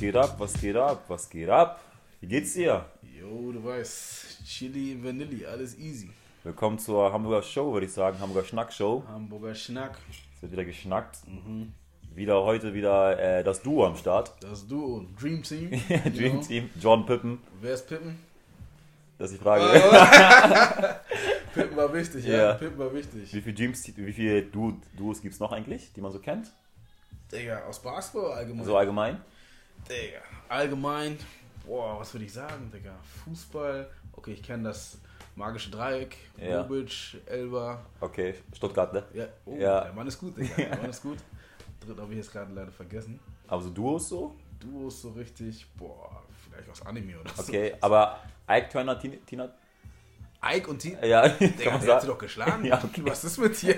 Was geht ab? Was geht ab? Was geht ab? Wie geht's dir? Jo, du weißt, Chili, Vanilli, alles easy. Willkommen zur Hamburger Show, würde ich sagen. Hamburger Schnack Show. Hamburger Schnack. Es wird wieder geschnackt. Wieder heute wieder äh, das Duo am Start. Das Duo, Dream Team. Dream Ja. Team. John Pippen. Wer ist Pippen? Das ist die Frage. Pippen war wichtig, ja. Ja. Pippen war wichtig. Wie viele, Dreams, wie viele Duo, Duos gibt es noch eigentlich, die man so kennt? Digga, aus Basketball allgemein? So allgemein? Digga, allgemein, boah, was würde ich sagen, Digga? Fußball, okay, ich kenne das magische Dreieck, Ja. Bobic, Elba. Okay, Stuttgart, ne? Ja, oh, Ja. der Mann ist gut, Digga, der Mann ist gut. Dritt habe ich jetzt gerade leider vergessen. Aber so Duos so? Duos so richtig, boah, vielleicht aus Anime oder so. Okay, aber Ike Turner, Tina, Tina Ike und Tina. ja, Digga, der hat sie doch geschlagen. Ja, okay. Was ist mit dir?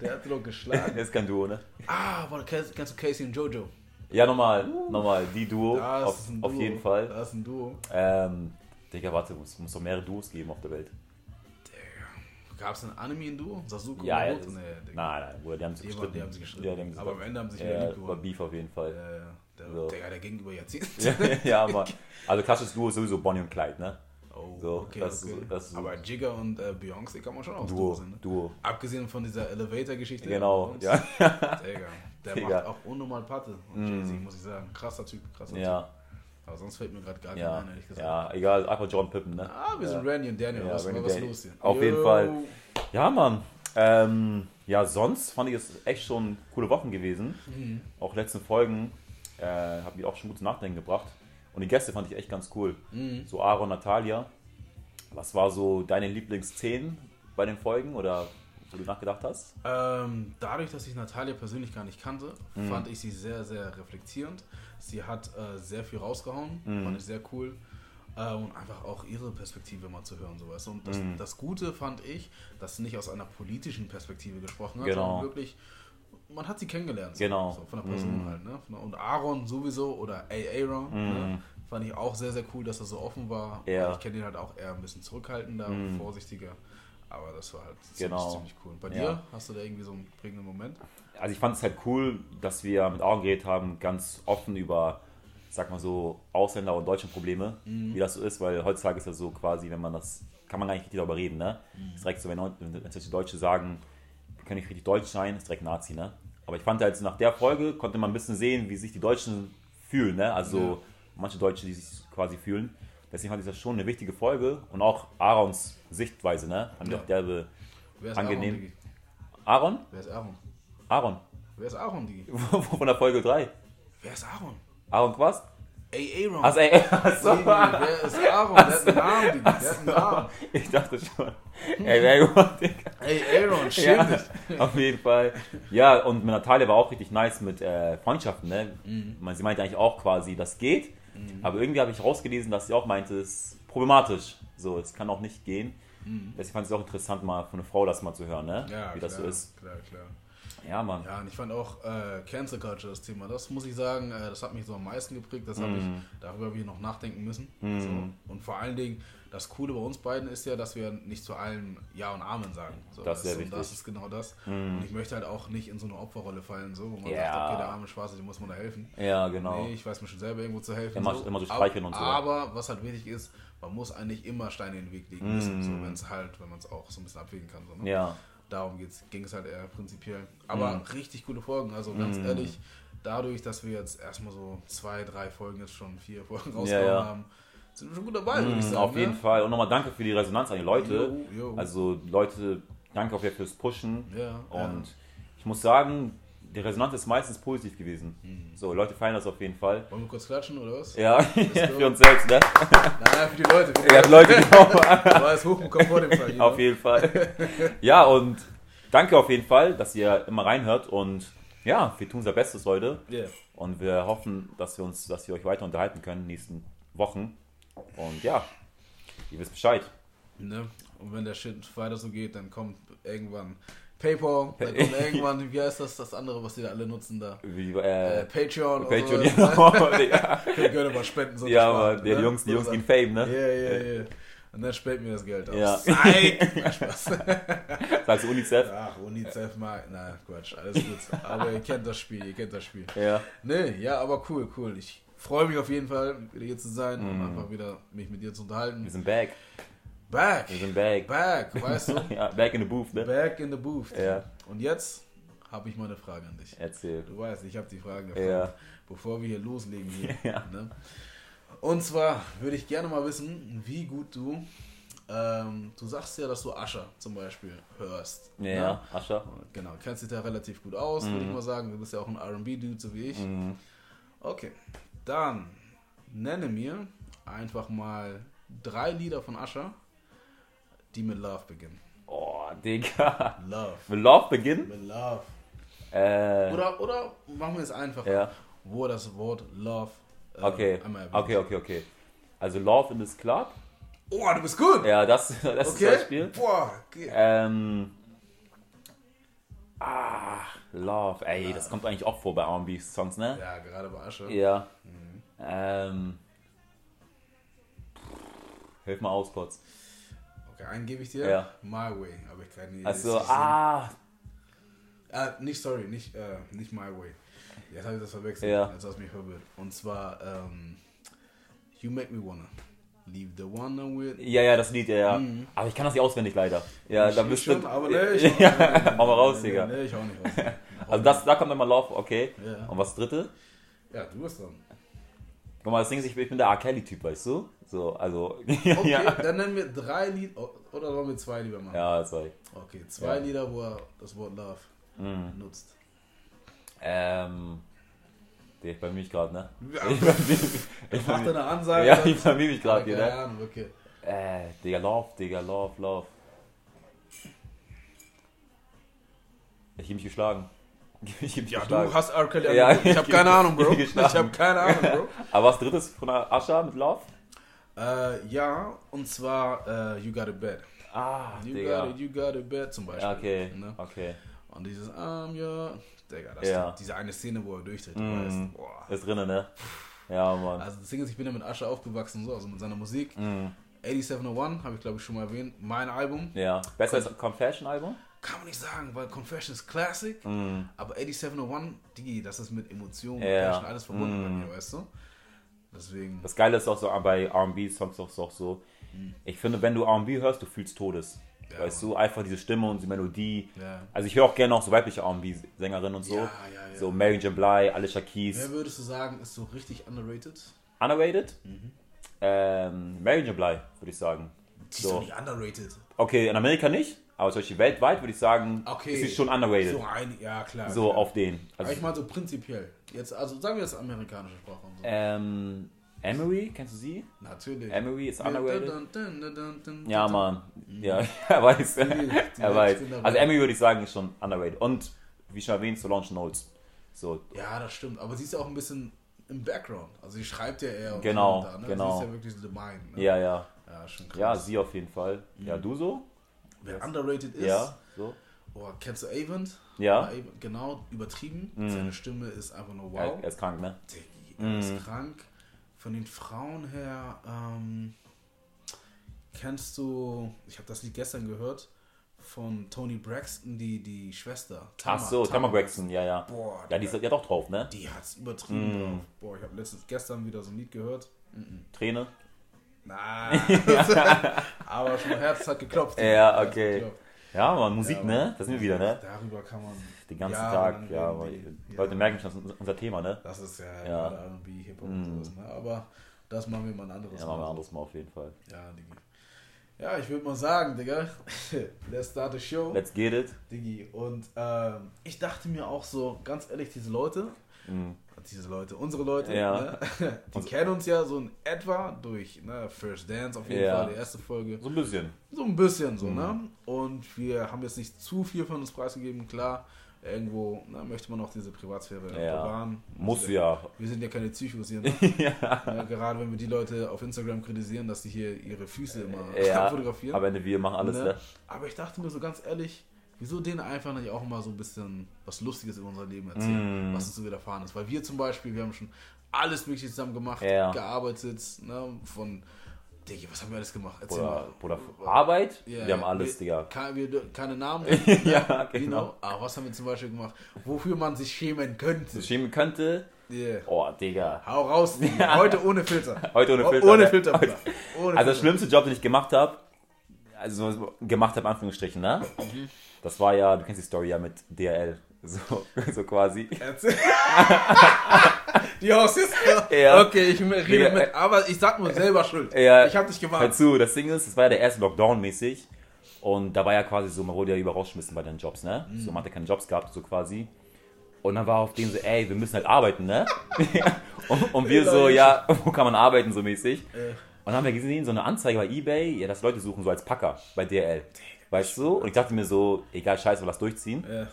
Der hat sie doch geschlagen. Das ist kein Duo, ne? Ah, warte, kennst, kennst du Casey und Jojo? Ja, nochmal, nochmal, die Duo, auf, ein auf Duo. jeden Fall. Das ist ein Duo. Ähm, Digga, warte, es muss doch mehrere Duos geben auf der Welt. Gab es ein Anime in Duo? Sasuke Ja, und ja. Naruto? Nee, Digga. nein, nein, Bruder, die haben sich gestritten. die haben sich gestritten. Ja, die haben sich Aber am Ende haben sich ja, wieder lieb war. Beef auf jeden Fall. Ja, ja. Der, So. Digga, der ging über Jahrzehnte. ja, ja, Mann. Also klassisches Duo ist sowieso Bonnie und Clyde, ne? Oh, So, okay, das okay. ist- das ist Aber Jigga und äh, Beyoncé kann man schon auch Duo, sehen. Ne? Duo. Abgesehen von dieser Elevator-Geschichte. Genau, ja. Digga, der Digga. macht auch unnormal Patte. Und Jay-Z, muss ich sagen. Krasser Typ, krasser Typ. Ja, Aber sonst fällt mir gerade gar ja, keiner ein, ehrlich gesagt. ja, egal, einfach John Pippen, ne? Ah, wir ja. sind Randy und Daniel. Ja, was Randy was Daniel. los hier? Auf jeden Yo. Fall. Ja, Mann. Ähm, ja, sonst fand ich es echt schon coole Wochen gewesen. Mhm. Auch letzten Folgen äh, haben mich auch schon gut zum Nachdenken gebracht. Und die Gäste fand ich echt ganz cool. Mhm. So Aaron, Natalia. Was war so deine Lieblingsszenen bei den Folgen oder wo du nachgedacht hast? Ähm, dadurch, dass ich Natalia persönlich gar nicht kannte, Mhm. fand ich sie sehr, sehr reflektierend. Sie hat äh, sehr viel rausgehauen, Mhm. fand ich sehr cool. Äh, und einfach auch ihre Perspektive mal zu hören, sowas. Und das, Mhm. das Gute fand ich, dass sie nicht aus einer politischen Perspektive gesprochen hat, Genau. sondern wirklich, man hat sie kennengelernt. So, Genau. So, von der Person Mhm. halt. Ne? Und Aaron sowieso oder A. Aaron, ne? Mhm. fand ich auch sehr, sehr cool, dass er so offen war. Ja. Ich kenne ihn halt auch eher ein bisschen zurückhaltender, Mhm. vorsichtiger. Aber das war halt ziemlich, Genau. ziemlich cool. Bei Ja. dir hast du da irgendwie so einen prägenden Moment? Also ich fand es halt cool, dass wir mit Aaron geredet haben, ganz offen über, sag mal so, Ausländer und deutsche Probleme, Mhm. wie das so ist, weil heutzutage ist das so quasi, wenn man das, kann man gar nicht richtig darüber reden, ne? Mhm. Ist direkt so, wenn, wenn die Deutsche sagen, wir können nicht richtig deutsch sein, ist direkt Nazi, ne? Aber ich fand halt, nach der Folge konnte man ein bisschen sehen, wie sich die Deutschen fühlen, ne? Also Ja. manche Deutsche, die sich quasi fühlen. Deswegen fand ich das schon eine wichtige Folge und auch Aarons Sichtweise, ne? Die Ja. auch derbe Wer ist Angenehm. Aaron, Digi? Aaron? Wer ist Aaron? Aaron. Wer ist Aaron, Digi? Von der Folge 3. Wer ist Aaron? Aaron Quast? Ey, Aaron. Also, ey, achso. Digi, wer ist Aaron? Der hat einen Namen, Digi. Der hat einen Namen. Ich dachte schon. Ey, wer gemacht, Digga. Ey, Aaron, schäm Ja, dich. auf jeden Fall. Ja, und mit Natalia war auch richtig nice mit äh, Freundschaften, ne? Mhm. Sie meinte eigentlich auch quasi, das geht. Aber irgendwie habe ich rausgelesen, dass sie auch meinte, es ist problematisch. So, es kann auch nicht gehen. Deswegen fand ich es auch interessant, mal von einer Frau das mal zu hören, ne? Mhm. Ja, Wie klar, das so ist. Klar, klar. Ja, Mann. Ja, und ich fand auch äh, Cancel Culture das Thema. Das muss ich sagen, äh, das hat mich so am meisten geprägt. Das hab Mhm. ich, darüber habe ich noch nachdenken müssen. So. Und vor allen Dingen, das Coole bei uns beiden ist ja, dass wir nicht zu allem Ja und Amen sagen. So, Das ist wichtig. Mhm. das ist genau das. Und ich möchte halt auch nicht in so eine Opferrolle fallen, so, wo man Ja. sagt, okay, der arme Schwarze, dem muss man da helfen. Ja, genau. Nee, ich weiß mir schon selber irgendwo zu helfen. Immer- immer so streicheln und so. Aber was halt wichtig ist, man muss eigentlich immer Steine in den Weg legen müssen, so, wenn es halt, wenn man es auch so ein bisschen abwägen kann. So, ne? Ja. Darum ging es halt eher prinzipiell. Aber Mm. richtig coole Folgen. Also ganz ehrlich, dadurch, dass wir jetzt erstmal so zwei, drei Folgen, jetzt schon vier Folgen rausgehauen ja. haben, sind wir schon gut dabei, würde ich Mhm, sagen. auf jeden ne? Fall. Und nochmal danke für die Resonanz an die Leute. Jo, jo. Also Leute, danke auch fürs Pushen. Ja, Und ja. ich muss sagen, die Resonanz ist meistens positiv gewesen. Mhm. So, Leute feiern das auf jeden Fall. Wollen wir kurz klatschen oder was? Ja, für uns selbst, ne? Nein, für die Leute. Für die Ja, Leute. Genau. War es hochbekommen vor dem Fall. auf jeden Fall. Ja, und danke auf jeden Fall, dass ihr immer reinhört. Und ja, wir tun unser Bestes, Leute. Yeah. Und wir hoffen, dass wir uns, dass wir euch weiter unterhalten können in den nächsten Wochen. Und ja, ihr wisst Bescheid. Ne? Und wenn der Shit weiter so geht, dann kommt irgendwann PayPal, dann kommt irgendwann, wie heißt das, das andere, was die da alle nutzen da? Wie, Äh, äh, Patreon. Patreon, oder genau. ja, Könnt ihr gerne mal spenden. So ja aber der ne? Jungs, die So Jungs gehen Fame, ne? Ja, ja, ja. Und dann späht mir das Geld aus. Ja. Psych! Spaß. Sagst du UNICEF? Ach, UNICEF mal. Na, Quatsch, alles gut. Aber ihr kennt das Spiel, ihr kennt das Spiel. Ja. Nee, ja, aber cool, cool. Ich freue mich auf jeden Fall, wieder hier zu sein Mhm. und einfach wieder mich mit dir zu Wir unterhalten. sind back. Back! Wir sind back. Back, weißt du? Ja, back in the booth, ne? Back in the booth. Ja. Und jetzt habe ich mal eine Frage an dich. Erzähl. Du weißt, ich habe die Fragen gefragt, Ja. bevor wir hier loslegen hier. Ja. Ne? Und zwar würde ich gerne mal wissen, wie gut du, ähm, du sagst ja, dass du Ascher zum Beispiel hörst. Ja, ne? Ascha. Genau, kennst dich da relativ gut aus, würde ich mal sagen. Du bist ja auch ein R&B-Dude, so wie ich. Mhm. Okay, dann nenne mir einfach mal drei Lieder von Ascher, die mit Love beginnen. Oh, Digga. Love. Will Love beginnen? Mit Love. Äh, Oder, oder machen wir es einfach, ja. wo das Wort Love äh, Okay. einmal erwähnt Okay, okay, okay. Also Love in this Club. Oh, du bist gut. Ja, das, das ist okay. das Spiel. Boah. Okay. Ähm. Ah, Love. Ey, das kommt eigentlich auch vor bei R&B-Songs, ne? Ja, gerade bei Asche. Ja. Ähm. Hilf mal aus kurz. Okay, einen gebe ich dir. Ja. My Way, aber ich keine Idee. Also, ah. ah, nicht sorry, nicht, äh, nicht My Way. Jetzt habe ich das verwechselt. Ja. Jetzt hast du mich verwirrt. Und zwar ähm, You Make Me Wanna. Leave the one with. Ja, ja, das Lied, ja, ja. Aber ich kann das nicht auswendig leider. Ja, da Ich bist schon, du. aber nee, ich auch ja, nicht. hau mal raus, Digga. Nee, nee, ich auch nicht raus. Also das, da kommt immer Love, okay. Ja. Und was dritte? Ja, du bist dran. Guck mal, das Ding ist, ich bin der R. Kelly-Typ, weißt du? So, also. Okay, ja. dann nennen wir drei Lieder. Oder sollen wir zwei lieber machen? Ja, sorry. Okay, zwei Ja. Lieder, wo er das Wort Love Mhm. nutzt. Ähm. Der, ich vermisse mich gerade, ne? Ja. Ich vermisse mich. Ich Macht er vermisse eine Ansage? ja, ich vermisse mich gerade hier, Keine ne? Ahnung, okay. Äh, Digga, Love, Digga, Love, Love. Ich hab mich geschlagen. Ich hab mich Ja, geschlagen. du hast R. Kelly Ja. Ich habe keine Ahnung, Bro. Ich habe keine Ahnung, Bro. Aber was drittes von Ascha mit Love? Äh, ja, und zwar äh, You Got a Bed. Ah, You Digga. got it, you got a bed zum Beispiel. Ja, okay, Ne? okay. Und dieses I'm your... Digga, das Ja. diese eine Szene, wo er durchdreht, du Mhm. weißt. Boah. Ist drinne, ne? Ja, Mann. Also das Ding ist, ich bin ja mit Asche aufgewachsen, so, also mit seiner Musik. Mhm. 8701, habe ich glaube ich schon mal erwähnt, mein Album. Ja. Besser als Confession-Album? Kann man nicht sagen, weil Confession ist Classic, Mhm. aber 8701, Digi, das ist mit Emotionen, Ja. Passion, alles verbunden bei Mhm. mir, weißt du? Deswegen, Das Geile ist auch so bei RB-Songs auch, auch so. Ich finde, wenn du RB hörst, du fühlst Todes. Ja, weißt du, einfach diese Stimme und die Melodie. ja. Also ich höre auch gerne auch so weibliche RB-Sängerinnen und so. Ja. So Mary J. Blige, Alicia Wer Keys. würdest du sagen, ist so richtig underrated? Underrated? Mhm. Ähm, Mary J. Blige, würde ich sagen. Die ist So. doch nicht underrated. Okay, in Amerika nicht, aber zum Beispiel weltweit würde ich sagen, Okay. ist sie schon underrated. So So, ein, ja klar. klar. auf den. Aber Also, ich meine so prinzipiell. Jetzt, also sagen wir jetzt amerikanische Sprache so. ähm, Emery, kennst du sie? Natürlich. Emery ist underrated. Ja. Mann. Ja, er weiß. Er weiß. Also Emery würde ich sagen, ist schon underrated. Und, wie schon erwähnt, Solange Knowles. So, Ja, das stimmt. Aber sie ist ja auch ein bisschen im Background. Also sie schreibt ja eher. Genau, da, ne? genau. Sie ist ja wirklich so the mind. Ne? ja, ja. Ja, schon krass. Ja, sie auf jeden Fall. Ja, du so? Wer underrated ist, Ja, so. oh, kennst du Avent? Ja. Genau, übertrieben. Mhm. Seine Stimme ist einfach nur wow. er ist krank, ne? Er Mhm. ist krank. Von den Frauen her, ähm, kennst du, ich habe das Lied gestern gehört, von Tony Braxton, die, die Schwester. Ach so, Tamar Braxton, ja, ja. Boah, Ja, die ist ja doch drauf, ne? die hat's übertrieben drauf. Boah, ich habe letztens gestern wieder so ein Lied gehört. Mhm. Träne. Nein. Aber schon Herz hat geklopft. Ja, hat okay. geklopft. Ja, Mann, Musik, Ja, ne? aber Da sind wir wieder, ne? Darüber kann man Den ganzen jahrelang Tag, ja. aber die- Die ja. Leute merken schon, das ist unser Thema, ne? Das ist ja, Ja. R&B, Hip-Hop Mm. und sowas. Ne? Aber das machen wir mal ein anderes Ja, machen wir Mal. anderes Mal auf jeden Fall. Ja, Diggi. Ja, ich würde mal sagen, Digga, let's start the show. Let's get it. Diggi. Und ähm, ich dachte mir auch so, ganz ehrlich, diese Leute, Mhm. Diese Leute, unsere Leute, Ja. ne? die Uns- kennen uns ja so in etwa durch ne, First Dance auf jeden Ja. Fall, die erste Folge. So ein bisschen. So ein bisschen so, Mhm. ne? Und wir haben jetzt nicht zu viel von uns preisgegeben, klar. Irgendwo ne, möchte man auch diese Privatsphäre Ja. bewahren. Muss Also, ja. Wir sind ja keine Psychos hier, ne? ja. Ja, gerade wenn wir die Leute auf Instagram kritisieren, dass die hier ihre Füße immer Ja, fotografieren. Aber Ende wir machen alles, Ne? ne? Aber ich dachte mir so ganz ehrlich, wieso denen einfach nicht auch mal so ein bisschen was Lustiges in unserem Leben erzählen, Mm. was uns so widerfahren ist. Weil wir zum Beispiel, wir haben schon alles Mögliche zusammen gemacht, Ja. gearbeitet, ne? von Digga, was haben wir alles gemacht? Erzähl Oder, mal. oder Arbeit. Ja, wir haben alles, wir, Digga. Keine, wir, keine Namen. Ja, genau. genau. Aber was haben wir zum Beispiel gemacht? Wofür man sich schämen könnte. Schämen könnte. Yeah. Oh, Digga. Hau raus, Digga. Heute ohne Filter. Heute ohne Oh, Filter. Ohne ne? Filter, Bruder. Ohne Also der Filter. schlimmste Job, den ich gemacht habe, also gemacht habe, Anführungsstrichen, ne? Mhm. Das war ja, du kennst die Story ja mit DRL. So, so quasi. Die Haussister. Ja. Okay, ich rede mit. Aber ich sag nur selber schuld. Ja. Ich hab dich Hör gewarnt. zu, das Ding ist, es war ja der erste Lockdown mäßig. Und da war ja quasi so, man wurde ja über rausgeschmissen bei den Jobs, ne? Mhm. So, man hatte keine Jobs gehabt, so quasi. Und dann war auf denen so, ey, wir müssen halt arbeiten, ne? und, und wir so, ja, wo kann man arbeiten, so mäßig. Äh. Und dann haben wir gesehen, so eine Anzeige bei Ebay, ja, dass Leute suchen so als Packer bei DRL. Weißt du? Und ich dachte mir so, egal, scheiße, lass durchziehen. Ja.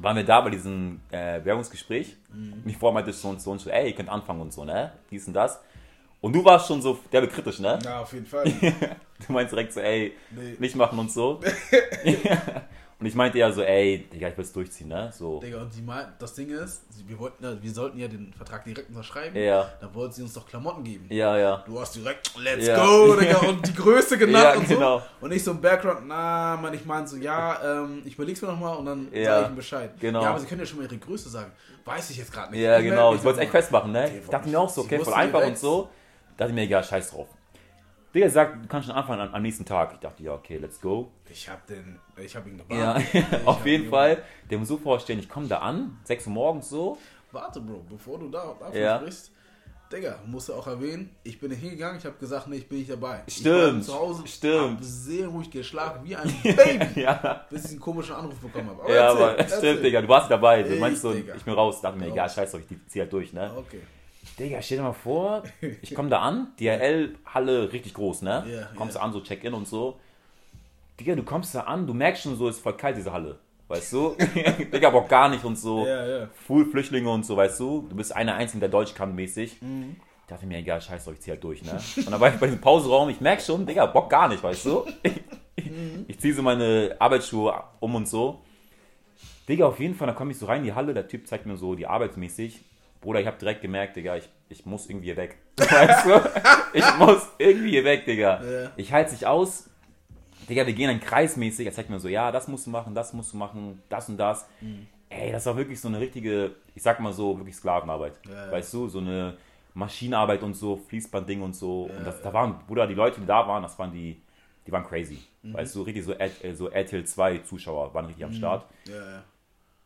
Waren wir da bei diesem äh, Werbungsgespräch. Und ich vorher meinte so und so und so, ey, ihr könnt anfangen und so, ne? Dies und das. Und du warst schon so derbe kritisch, ne? Na, auf jeden Fall. Du meinst direkt so, ey, Nee. nicht machen und so. und ich meinte ja so, ey, Digga, ich will es durchziehen, ne? So. Digga, und die meinten, das Ding ist, sie- wir, wollten, ja- wir sollten ja den Vertrag direkt unterschreiben. Ja. Da wollten sie uns doch Klamotten geben. Ja, ja. Du hast direkt, let's Ja. go, Digga, und die Größe genannt Ja, und so. genau. Und ich so im Background, na, man, ich meine so, ja, ähm, ich überleg's mir nochmal und dann Ja, sage ich ihm Bescheid. genau. Ja, aber sie können ja schon mal ihre Größe sagen. Weiß ich jetzt gerade nicht. Ja, Ich melde genau. Ich wollte es echt festmachen, ne? Ich dachte mir auch so, sie okay, voll einfach und so. Da dachte ich mir, egal, scheiß drauf. Digga sagt, du kannst schon anfangen am, am nächsten Tag. Ich dachte, ja, okay, let's go. Ich hab den, ich hab ihn Ja, gewarnt. Ich auf hab jeden Fall. Der muss so vorstellen, ich komme da an, 6 Uhr morgens so. Warte, Bro, bevor du da davon Ja. sprichst. Digga, musst du auch erwähnen, ich bin nicht hingegangen, ich habe gesagt, nee, ich bin nicht dabei. Ich Stimmt, war zu Hause, stimmt. hab sehr ruhig geschlafen, wie ein Baby, Ja, bis ich einen komischen Anruf bekommen habe. ja aber stimmt, Digga, du warst dabei. Du Ich, meinst so, Digga. ich bin raus. Dachte mir, egal, scheiß drauf, ich zieh halt durch, ne? Okay. Digga, stell dir mal vor, ich komme da an, DRL-Halle richtig groß, ne? Ja, kommst du an, so Check-in und so. Digga, du kommst da an, du merkst schon so, ist voll kalt, diese Halle. Weißt du? Digga, auch gar nicht und so. Ja, ja. Full Flüchtlinge und so, weißt du? Du bist einer Einzige, der Deutsch kann mäßig. Mhm. Ich dachte mir, egal, scheiß drauf, ich zieh halt durch, ne? Und dann war ich bei diesem Pausenraum, ich merk schon, Digga, Bock gar nicht, weißt du? Mhm. Ich ziehe so meine Arbeitsschuhe um und so. Digga, auf jeden Fall, dann komme ich so rein in die Halle, der Typ zeigt mir so die Arbeit mäßig. Bruder, ich habe direkt gemerkt, Digga, ich, ich muss irgendwie hier weg. Weißt du? Ich muss irgendwie hier weg, Digga. Ja. Ich halte sich aus. Digga, wir gehen dann kreismäßig. Er zeigt mir so, ja, das musst du machen, das musst du machen, das und das. Mhm. Ey, das war wirklich so eine richtige, ich sag mal so, wirklich Sklavenarbeit. Ja. Weißt du, so eine Maschinenarbeit und so, Fließbandding und so. und das, da waren, Bruder, die Leute, die da waren, das waren die, die waren crazy. Mhm. Weißt du, richtig so, äh, so RTL 2 Zuschauer waren richtig am Start. Ja, ja.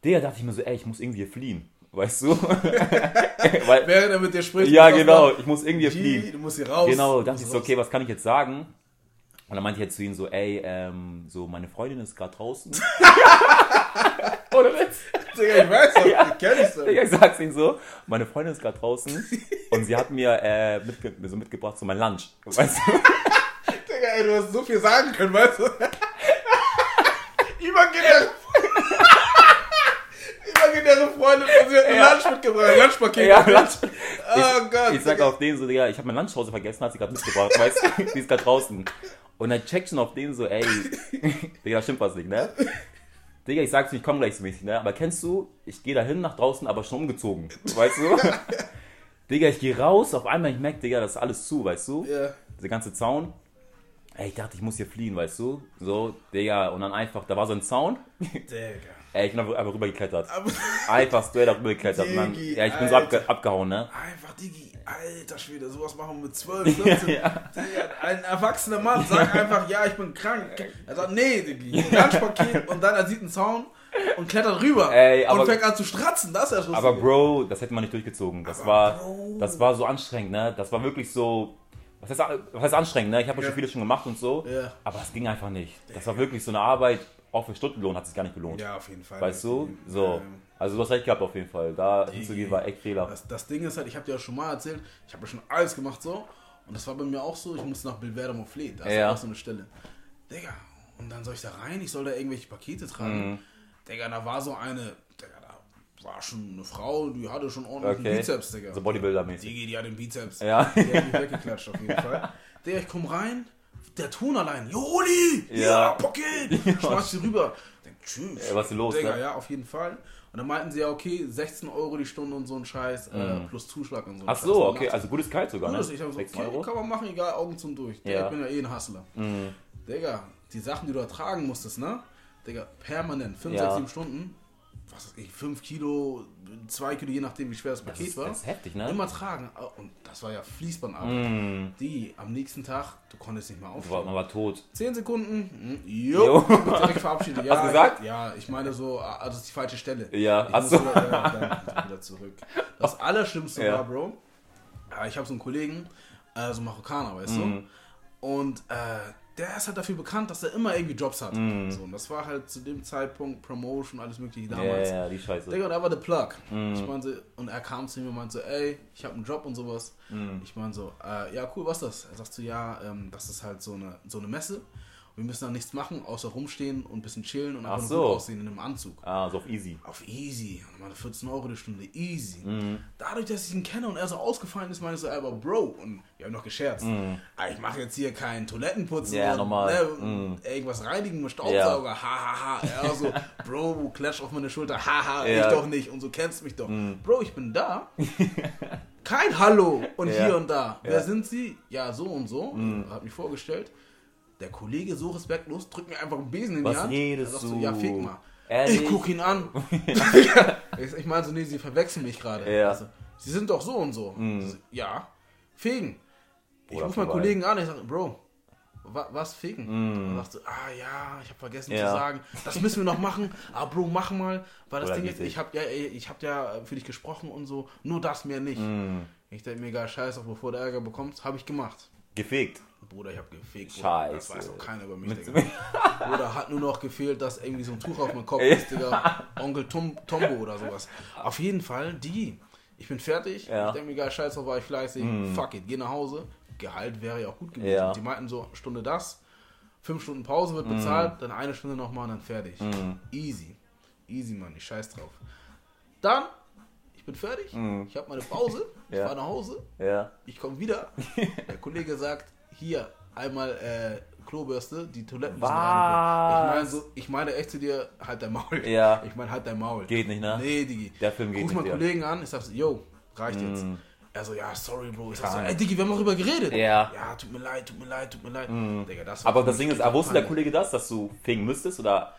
Der dachte ich mir so, ey, ich muss irgendwie hier fliehen. Weißt du? Weil, Während er mit dir spricht, ja, genau, sagst, ich muss irgendwie fliehen. du musst hier raus. Genau, musst ich so, okay, was kann ich jetzt sagen? Und dann meinte ich jetzt zu ihm so, ey, ähm, so, meine Freundin ist gerade draußen. Oder Witz? Digga, ich weiß doch, Ja. ich kenn dich so. Digga, Ich sag's ihm so, meine Freundin ist gerade draußen und sie hat mir äh, mitge so mitgebracht, so mein Lunch. Weißt du? Digga, ey, du hast so viel sagen können, weißt du? Imaginäre. Imaginäre Freundin von sie hat ein Ja. Lunch mitgebracht, ein Lunchpaket. Ja, Lunch. Oh Gott. Ich sag auf den so, Digga, ich habe mein Lunch zu Hause vergessen, hat sie gerade mitgebracht, weißt du? Sie ist gerade draußen. Und dann checkt schon auf den so, ey, Digga, stimmt was nicht, ne? Digga, ich sag's nicht, ich komm gleich so mäßig, ne? Aber kennst du, ich gehe da hin nach draußen, aber schon umgezogen, weißt du? Digga, ich gehe raus, auf einmal ich merke, Digga, das ist alles zu, weißt du? Ja. Dieser ganze Zaun. Ey, ich dachte, ich muss hier fliehen, weißt du? So, Digga, und dann einfach, da war so ein Zaun. Digga. Ey, ich bin einfach rübergeklettert. Einfach straight up rübergeklettert. Und dann, ja, ich bin so abge abgehauen, ne? einfach, Digi, alter Schwede, sowas machen wir mit 12, 14. Ja. Ein erwachsener Mann sagt einfach, ja, ich bin krank. Er sagt, nee, Digi, Lunchpaket und dann er sieht einen Zaun und klettert rüber Ey, aber- und fängt an zu stratzen, das ist ja Schluss. Aber Bro, das hätte man nicht durchgezogen. Das Aber war, Bro. das war so anstrengend, ne? Das war wirklich so. Was heißt, was heißt anstrengend, ne? Ich habe ja schon vieles schon gemacht und so. Ja. Aber es ging einfach nicht. Das war wirklich so eine Arbeit, auch für Stundenlohn hat es gar nicht gelohnt. Ja, auf jeden Fall. Weißt du? So. Also du hast recht gehabt auf jeden Fall. Da hinzugehen war echt Fehler. Das, das Ding ist halt, ich habe dir ja schon mal erzählt, ich habe ja schon alles gemacht so. Und das war bei mir auch so, ich musste nach Bilverde Mouflet. Da ist Ja. auch so eine Stelle. Digga, und dann soll ich da rein, ich soll da irgendwelche Pakete tragen. Mhm. Digga, da war so eine, war schon eine Frau, die hatte schon ordentlich Okay. Bizeps, Digga. So Bodybuilder-mäßig. Die hat den Bizeps. Ja. Die hat mich weggeklatscht auf jeden Fall. Digga, ich komm rein, der Ton allein, Joli, ja, Ja. Paket, schmeiß sie rüber. Denk, tschüss. Ey, was ist los, Digga, ne? ja, auf jeden Fall. Und dann meinten sie ja, okay, 16 Euro die Stunde und so ein Scheiß, äh, plus Zuschlag und so Mhm. Ach Scheiß. so, Und okay, also gutes Kalt sogar, ne? Gutes, ich hab so, 6 okay, Euro. kann man machen, egal, Augen zum Durch. Digga, Ja. Ich bin ja eh ein Hustler. Mhm. Digga, die Sachen, die du da tragen musstest, ne? Digga, permanent, 5, Ja. 6, 7 Stunden, was weiß ich, 5 Kilo, 2 Kilo, je nachdem, wie schwer das Das Paket ist, war. das ist heftig, ne? Immer tragen. Und das war ja Fließbandarbeit. Mm, Die am nächsten Tag, du konntest nicht mehr du aufstehen. man war tot. 10 Sekunden, mm, Jo. jo, direkt verabschiedet. Ja, Hast du gesagt? Ja, ich meine so, ah, das ist die falsche Stelle. Ja, ich muss so. wieder, dann wieder zurück. Das Allerschlimmste Ja. war, Bro, äh, ich habe so einen Kollegen, äh, so Marokkaner, weißt Mhm. du? Und äh, der ist halt dafür bekannt, dass er immer irgendwie Jobs hat. Mhm. So, und das war halt zu dem Zeitpunkt Promotion, alles mögliche damals. ja, die Scheiße. Digga, da war der Plug. Mhm. Ich meinte, und er kam zu mir und meinte so, ey, ich habe einen Job und sowas. Mhm. Ich meinte so, äh, ja, cool, was ist das? Er sagt so, ja, ähm, das ist halt so eine, so eine Messe. Wir müssen da nichts machen, außer rumstehen und ein bisschen chillen und Ach einfach so. gut aussehen in einem Anzug. Ah, so auf easy. Auf easy. Und meine 14 Euro die Stunde, easy. Mhm. Dadurch, dass ich ihn kenne und er so ausgefallen ist, meine ich so, aber Bro, und wir haben noch gescherzt. Mhm. Ah, ich mache jetzt hier keinen Toilettenputzen Ja, normal. Ne, Mhm. irgendwas reinigen mit Staubsauger, ha ha ha. Er so, Bro, klatsch auf meine Schulter, ha ha, Ja. ich doch nicht und so kennst mich doch. Mhm. Bro, ich bin da. Kein Hallo und Ja. hier und da. Wer Ja. sind Sie? Ja, so und so. Mhm. Hat mich vorgestellt. Der Kollege so respektlos, drückt mir einfach einen Besen in Was die Hand. redest Er sagt du? So, ja, fick mal. Ehrlich? Ich guck ihn an. ich ich meine so, nee, Sie verwechseln mich gerade. Ja. Also, Sie sind doch so und so. Mhm. Also, ja, fegen. Ich Oder rufe meinen vorbei. Kollegen an, ich sage, Bro, wa was fegen? Mhm. Und er sagt so, ah ja, ich habe vergessen Ja. zu sagen, das müssen wir noch machen. Ah, Bro, mach mal. Weil das Oder Ding ist, richtig. ich habe ja, ich hab ja für dich gesprochen und so, nur das mir nicht. Mhm. Ich denke mir, egal, scheiß auf, bevor du Ärger bekommst, habe ich gemacht. Gefegt. Bruder, ich habe gefegt. Bruder. Das Scheiße. weiß auch keiner über mich, Mit- Digga. Bruder, hat nur noch gefehlt, dass irgendwie so ein Tuch auf meinem Kopf ist, Digga. Onkel Tom, Tombo oder sowas. Auf jeden Fall, die. Ich bin fertig. Ja. Ich denke mir, egal, scheiß drauf, war ich fleißig. Fuck it, geh nach Hause. Gehalt wäre ja auch gut gewesen. Ja. Die meinten so, Stunde das, fünf Stunden Pause wird bezahlt, dann eine Stunde nochmal und dann fertig. Mhm. Easy. Easy, Mann, ich scheiß drauf. Dann, bin fertig, Mhm. ich habe meine Pause, ich Ja. fahre nach Hause, Ja. ich komme wieder. Der Kollege sagt, hier, einmal äh, Klobürste, die Toiletten müssen reinigen. Ich meine so, ich meine echt zu dir, halt dein Maul. Ja. Ich meine, halt dein Maul. Geht nicht, ne? Nee, Digi. Der Film geht Ruf nicht, meinen ja. Kollegen an, ich sag so, yo, reicht jetzt. Mm. Er so, ja, sorry, Bro. Ich sag so, ey, Digi, wir haben darüber geredet. Ja. Ja, tut mir leid, tut mir leid, tut mir leid. Mm. Digga, das war Aber das Ding ist, ah, wusste der. Kollege das, dass du fegen müsstest? Oder?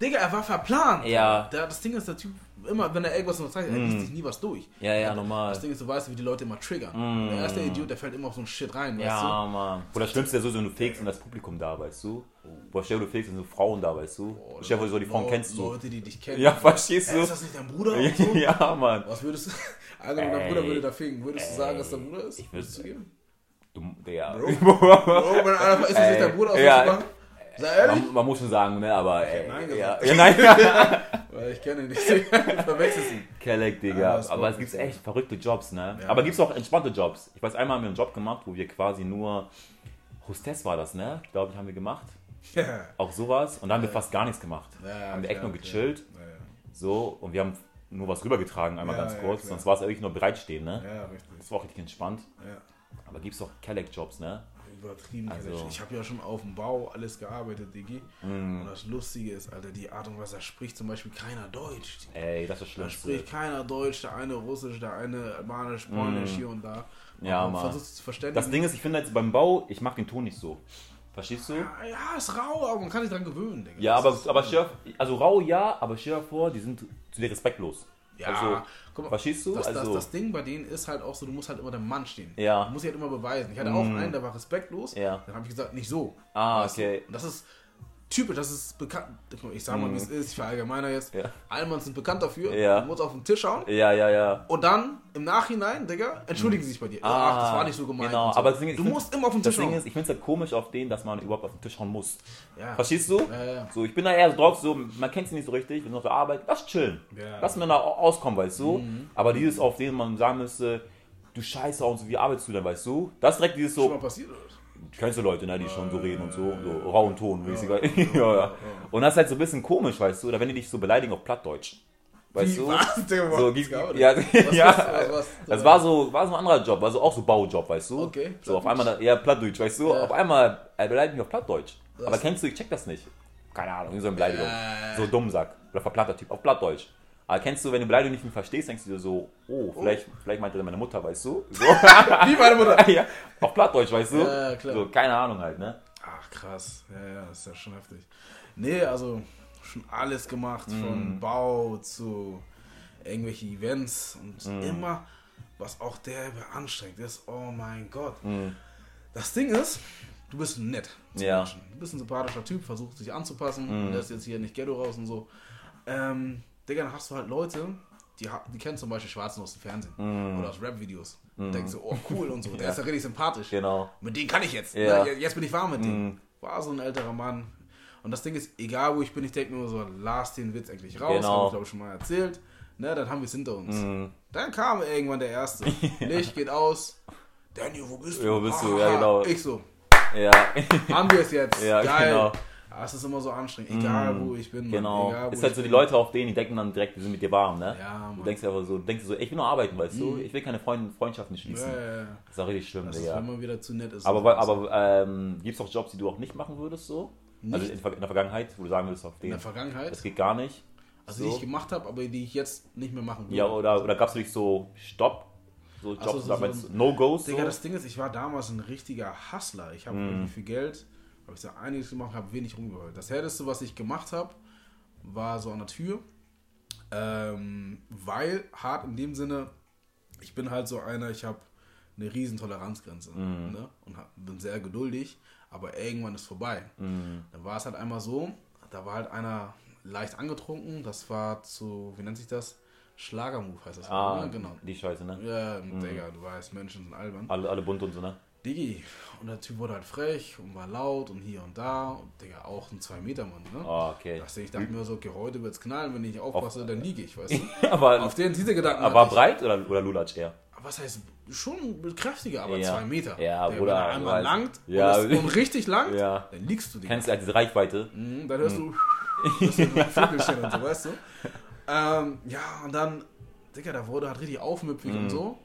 Digga, er war verplant. Ja. Der, das Ding ist, der Typ, immer, wenn er irgendwas noch zeigt, er liest sich nie was durch. Ja, ja, normal. Das Ding ist, du weißt, wie die Leute immer triggern. Mm. Der erste Idiot, der fällt immer auf so ein Shit rein, weißt du? Ja, Mann. Oder das Schlimmste ist ja so, wenn du fegst und das Publikum da, weißt du? Boah, stell dir du fegst und so Frauen da, weißt du? Boah, stell dir so die Frauen Leute- kennst du. Leute, die dich kennen. Ja, verstehst du? ist das nicht dein Bruder? So? ja, Mann. Was würdest du. Dein Ey. Bruder würde da fegen. Würdest du sagen, dass dein Bruder ist? Ich Würdest du würd- geben? Du, Digga. Bro, Bro, wenn einer ist das nicht dein Bruder aus Ja. ja. Ehrlich? Man, man muss schon sagen, ne, aber ey. Nein ja, gesagt. ja, nein. Weil ich kenne ihn nicht. Verwechselst ihn. Kelleck, Ja, Digga. das aber es gibt echt verrückte Jobs, ne? Ja. Aber gibt's auch entspannte Jobs. Ich weiß, einmal haben wir einen Job gemacht, wo wir quasi nur. Hostess war das, ne? Glaube ich, haben wir gemacht. Ja. Auch sowas. Und dann haben wir fast gar nichts gemacht. Ja, haben wir echt nur gechillt. Ja, So. Und wir haben nur was rübergetragen, einmal Ja, ganz ja, kurz. Sonst war es wirklich nur bereitstehen, ne? ja, ja, richtig. Das war auch richtig entspannt. Ja. Aber gibt's auch Kelleck-Jobs, ne? Übertrieben. Also- ich habe ja schon auf dem Bau alles gearbeitet, Diggi. Mm. Und das Lustige ist, Alter, die Art und Weise, da spricht zum Beispiel keiner Deutsch. Ey, das ist das Da spricht keiner Deutsch, der eine Russisch, der eine Albanisch, Polnisch Mm. hier und da. Ja, man Mann. versucht zu verständigen. Das Ding ist, ich finde jetzt beim Bau, ich mag den Ton nicht so. Verstehst du? Ja, ja, ist rau, aber man kann sich dran gewöhnen, Digga. Ja, aber, aber stell, also rau ja, aber stell dir vor, die sind zu dir respektlos. Ja, also, mal, verstehst du? Das, also, das, das Ding bei denen ist halt auch so, du musst halt immer deinem Mann stehen. Ja. Du musst dich halt immer beweisen. Ich hatte auch Mm. einen, der war respektlos. Ja. Dann habe ich gesagt, nicht so. Ah, Weißt du? okay. Und das ist typisch, das ist bekannt. Ich sag mal, wie es ist, ich verallgemeiner jetzt. Ja. Allmanns sind bekannt dafür. Ja. Du musst auf den Tisch schauen. ja, ja, ja. Und dann im Nachhinein, Digga, entschuldigen sie sich bei dir. Ah, Ach, das war nicht so gemeint. genau. So. Aber das Ding ist, du musst immer auf den Das Tisch Ding ist, ich finde es halt komisch auf den, dass man überhaupt auf den Tisch hauen muss. ja. Verstehst du? Ja, ja. So, ich bin da eher so drauf, so, man kennt sie nicht so richtig, wir sind auf der Arbeit, lass chillen. Ja. Mhm. Lass mir da au- auskommen, weißt du? Aber dieses, auf den man sagen müsste, du Scheiße und so, wie arbeitest du denn, weißt du? Das ist direkt dieses Schon mal so, passiert, oder? Kennst du Leute, ne, die schon so Äh, reden und so, so rauen Ton, mäßig. ja, Ja, ja. Und das ist halt so ein bisschen komisch, weißt du? Oder wenn die dich so beleidigen auf Plattdeutsch. Weißt Wie, du? was? Digga, So, ja, Was ja, was- was- das war so, war so ein anderer Job, also auch so Baujob, weißt du? Okay, So auf einmal, ja, Plattdeutsch, weißt du? Ja. Auf einmal, er beleidigt mich auf Plattdeutsch. Aber kennst du, ich check das nicht. keine Ahnung, wie so eine Beleidigung. Äh. So Dummsack. Oder verplatter Typ, auf Plattdeutsch. Aber kennst du, wenn du Beleidigung nicht mehr verstehst, denkst du dir so, oh, vielleicht, vielleicht meinte er meine Mutter, weißt du? So. Wie meine Mutter. ja, auf Plattdeutsch, weißt du? Ja, klar. So, keine Ahnung halt, ne? Ach krass, ja, ja, ist ja schon heftig. Nee, also schon alles gemacht, Mhm. von Bau zu irgendwelche Events und Mhm. immer, was auch der anstrengend ist, oh mein Gott. Mhm. Das Ding ist, du bist nett Ja. Menschen. Du bist ein sympathischer Typ, versucht sich anzupassen, und lässt jetzt hier nicht Ghetto raus und so. Ähm, Digga, dann hast du halt Leute, die, die kennen zum Beispiel Schwarzen aus dem Fernsehen oder aus Rap-Videos. Und denkst so, oh cool und so, der Ja. ist ja richtig sympathisch. Genau. Mit dem kann ich jetzt. Ja. Ne? Jetzt bin ich warm mit dem. Mhm. War so ein älterer Mann. Und das Ding ist, egal wo ich bin, ich denke mir immer so, lass den Witz eigentlich raus. Genau. Hab ich glaube ich schon mal erzählt. Ne, dann haben wir es hinter uns. Mhm. Dann kam irgendwann der Erste. Licht geht aus. Daniel, wo bist du? Ja, wo bist du? Haha. Ja, genau. Ich so, Ja. haben wir es jetzt. Ja, Geil. genau. Ah, Es ist immer so anstrengend, egal wo ich bin. Mann. Genau. Egal, wo ist halt so die. Leute auf denen, die denken dann direkt, die sind mit dir warm, ne? Ja, Mann. Du denkst aber so, denkst du so, ich will nur arbeiten, weißt du? Mhm. Ich will keine Freund Freundschaften schließen. Ja, ja, ja. Das ist auch richtig schlimm, Das ist, Digga. wenn man wieder zu nett ist. Aber, so. aber ähm, gibt es auch Jobs, die du auch nicht machen würdest, so? Also Nicht? in, Ver- in der Vergangenheit, wo du sagen würdest, auf in den, der Vergangenheit, das geht gar nicht. also so. die ich gemacht habe, aber die ich jetzt nicht mehr machen würde. Ja, oder, oder gab es wirklich so Stopp? So Jobs, so, so- so, No-Gos? Digga, das Ding ist, ich war damals ein richtiger Hustler. Ich habe Mhm. irgendwie viel Geld, habe ich so einiges gemacht, habe wenig rumgeholt. Das härteste, was ich gemacht habe, war so an der Tür. Ähm, weil, hart in dem Sinne, ich bin halt so einer, ich habe eine riesen Toleranzgrenze. Mhm. Ne? Und hab, bin sehr geduldig, aber irgendwann ist vorbei. Mhm. Dann war es halt einmal so, da war halt einer leicht angetrunken, das war zu, wie nennt sich das? Schlagermove heißt das. Ah, ne? genau. die Scheiße, ne? Ja, Digga, du weißt, Menschen sind albern. Alle, alle bunt und so, ne? Digi. Und der Typ wurde halt frech und war laut und hier und da. Und Digga, auch ein 2-Meter-Mann, ne? Oh, okay. Das, ich dachte mir so, okay, heute wird's knallen, wenn ich nicht aufpasse, dann liege ich, weißt du? aber Auf den, diese Gedanken aber breit oder, oder Lulatsch eher? Was heißt, schon kräftiger, aber Ja. 2 Meter. Ja, Digga, Bruder, Wenn er einmal langt Ja. und, es, und richtig langt, Ja. dann liegst du, Digga. Kennst du halt diese Reichweite? Mhm, dann hörst du, hörst du ein Vögelchen und so, weißt du? Ähm, ja, und dann, Digga, da wurde halt richtig aufmüpfig Mhm. und so.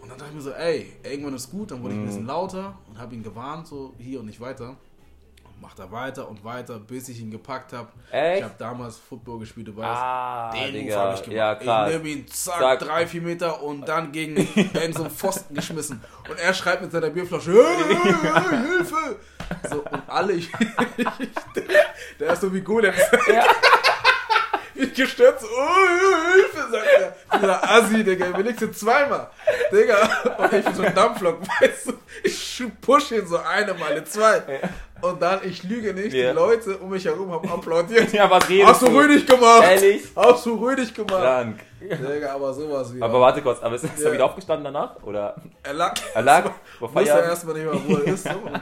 Und dann dachte ich mir so, ey, irgendwann ist gut. Dann wurde ich ein Mhm. bisschen lauter und habe ihn gewarnt, so hier und nicht weiter. Und macht er weiter und weiter, bis ich ihn gepackt habe. Ich habe damals Football gespielt, du weißt. Ah, Den Move habe ich gemacht. Ja, krass. Ich nehme ihn, zack, Zack. drei, vier Meter und dann gegen in so einen Pfosten geschmissen. Und er schreibt mit seiner Bierflasche, Hilfe! So, und alle, ich, der ist so wie Golem. Ja. Ich gestürzt, oh, Hilfe, sagt er. Dieser Assi, Digga, überlegst du zweimal. Digga, und ich bin so ein Dampflok, weißt du, ich push ihn so eine Male, zwei. Und dann, ich lüge nicht, Ja. die Leute um mich herum haben applaudiert. Ja, was redest Hast du du? rüdig gemacht? Ehrlich? Hast du rüdig gemacht? Krank. Digga, aber sowas wie. Aber warte kurz, aber ist, ist Ja. er wieder aufgestanden danach? Oder? er lag, Er lag wusste Feierabend? erstmal nicht mal, wo er ist. So, und er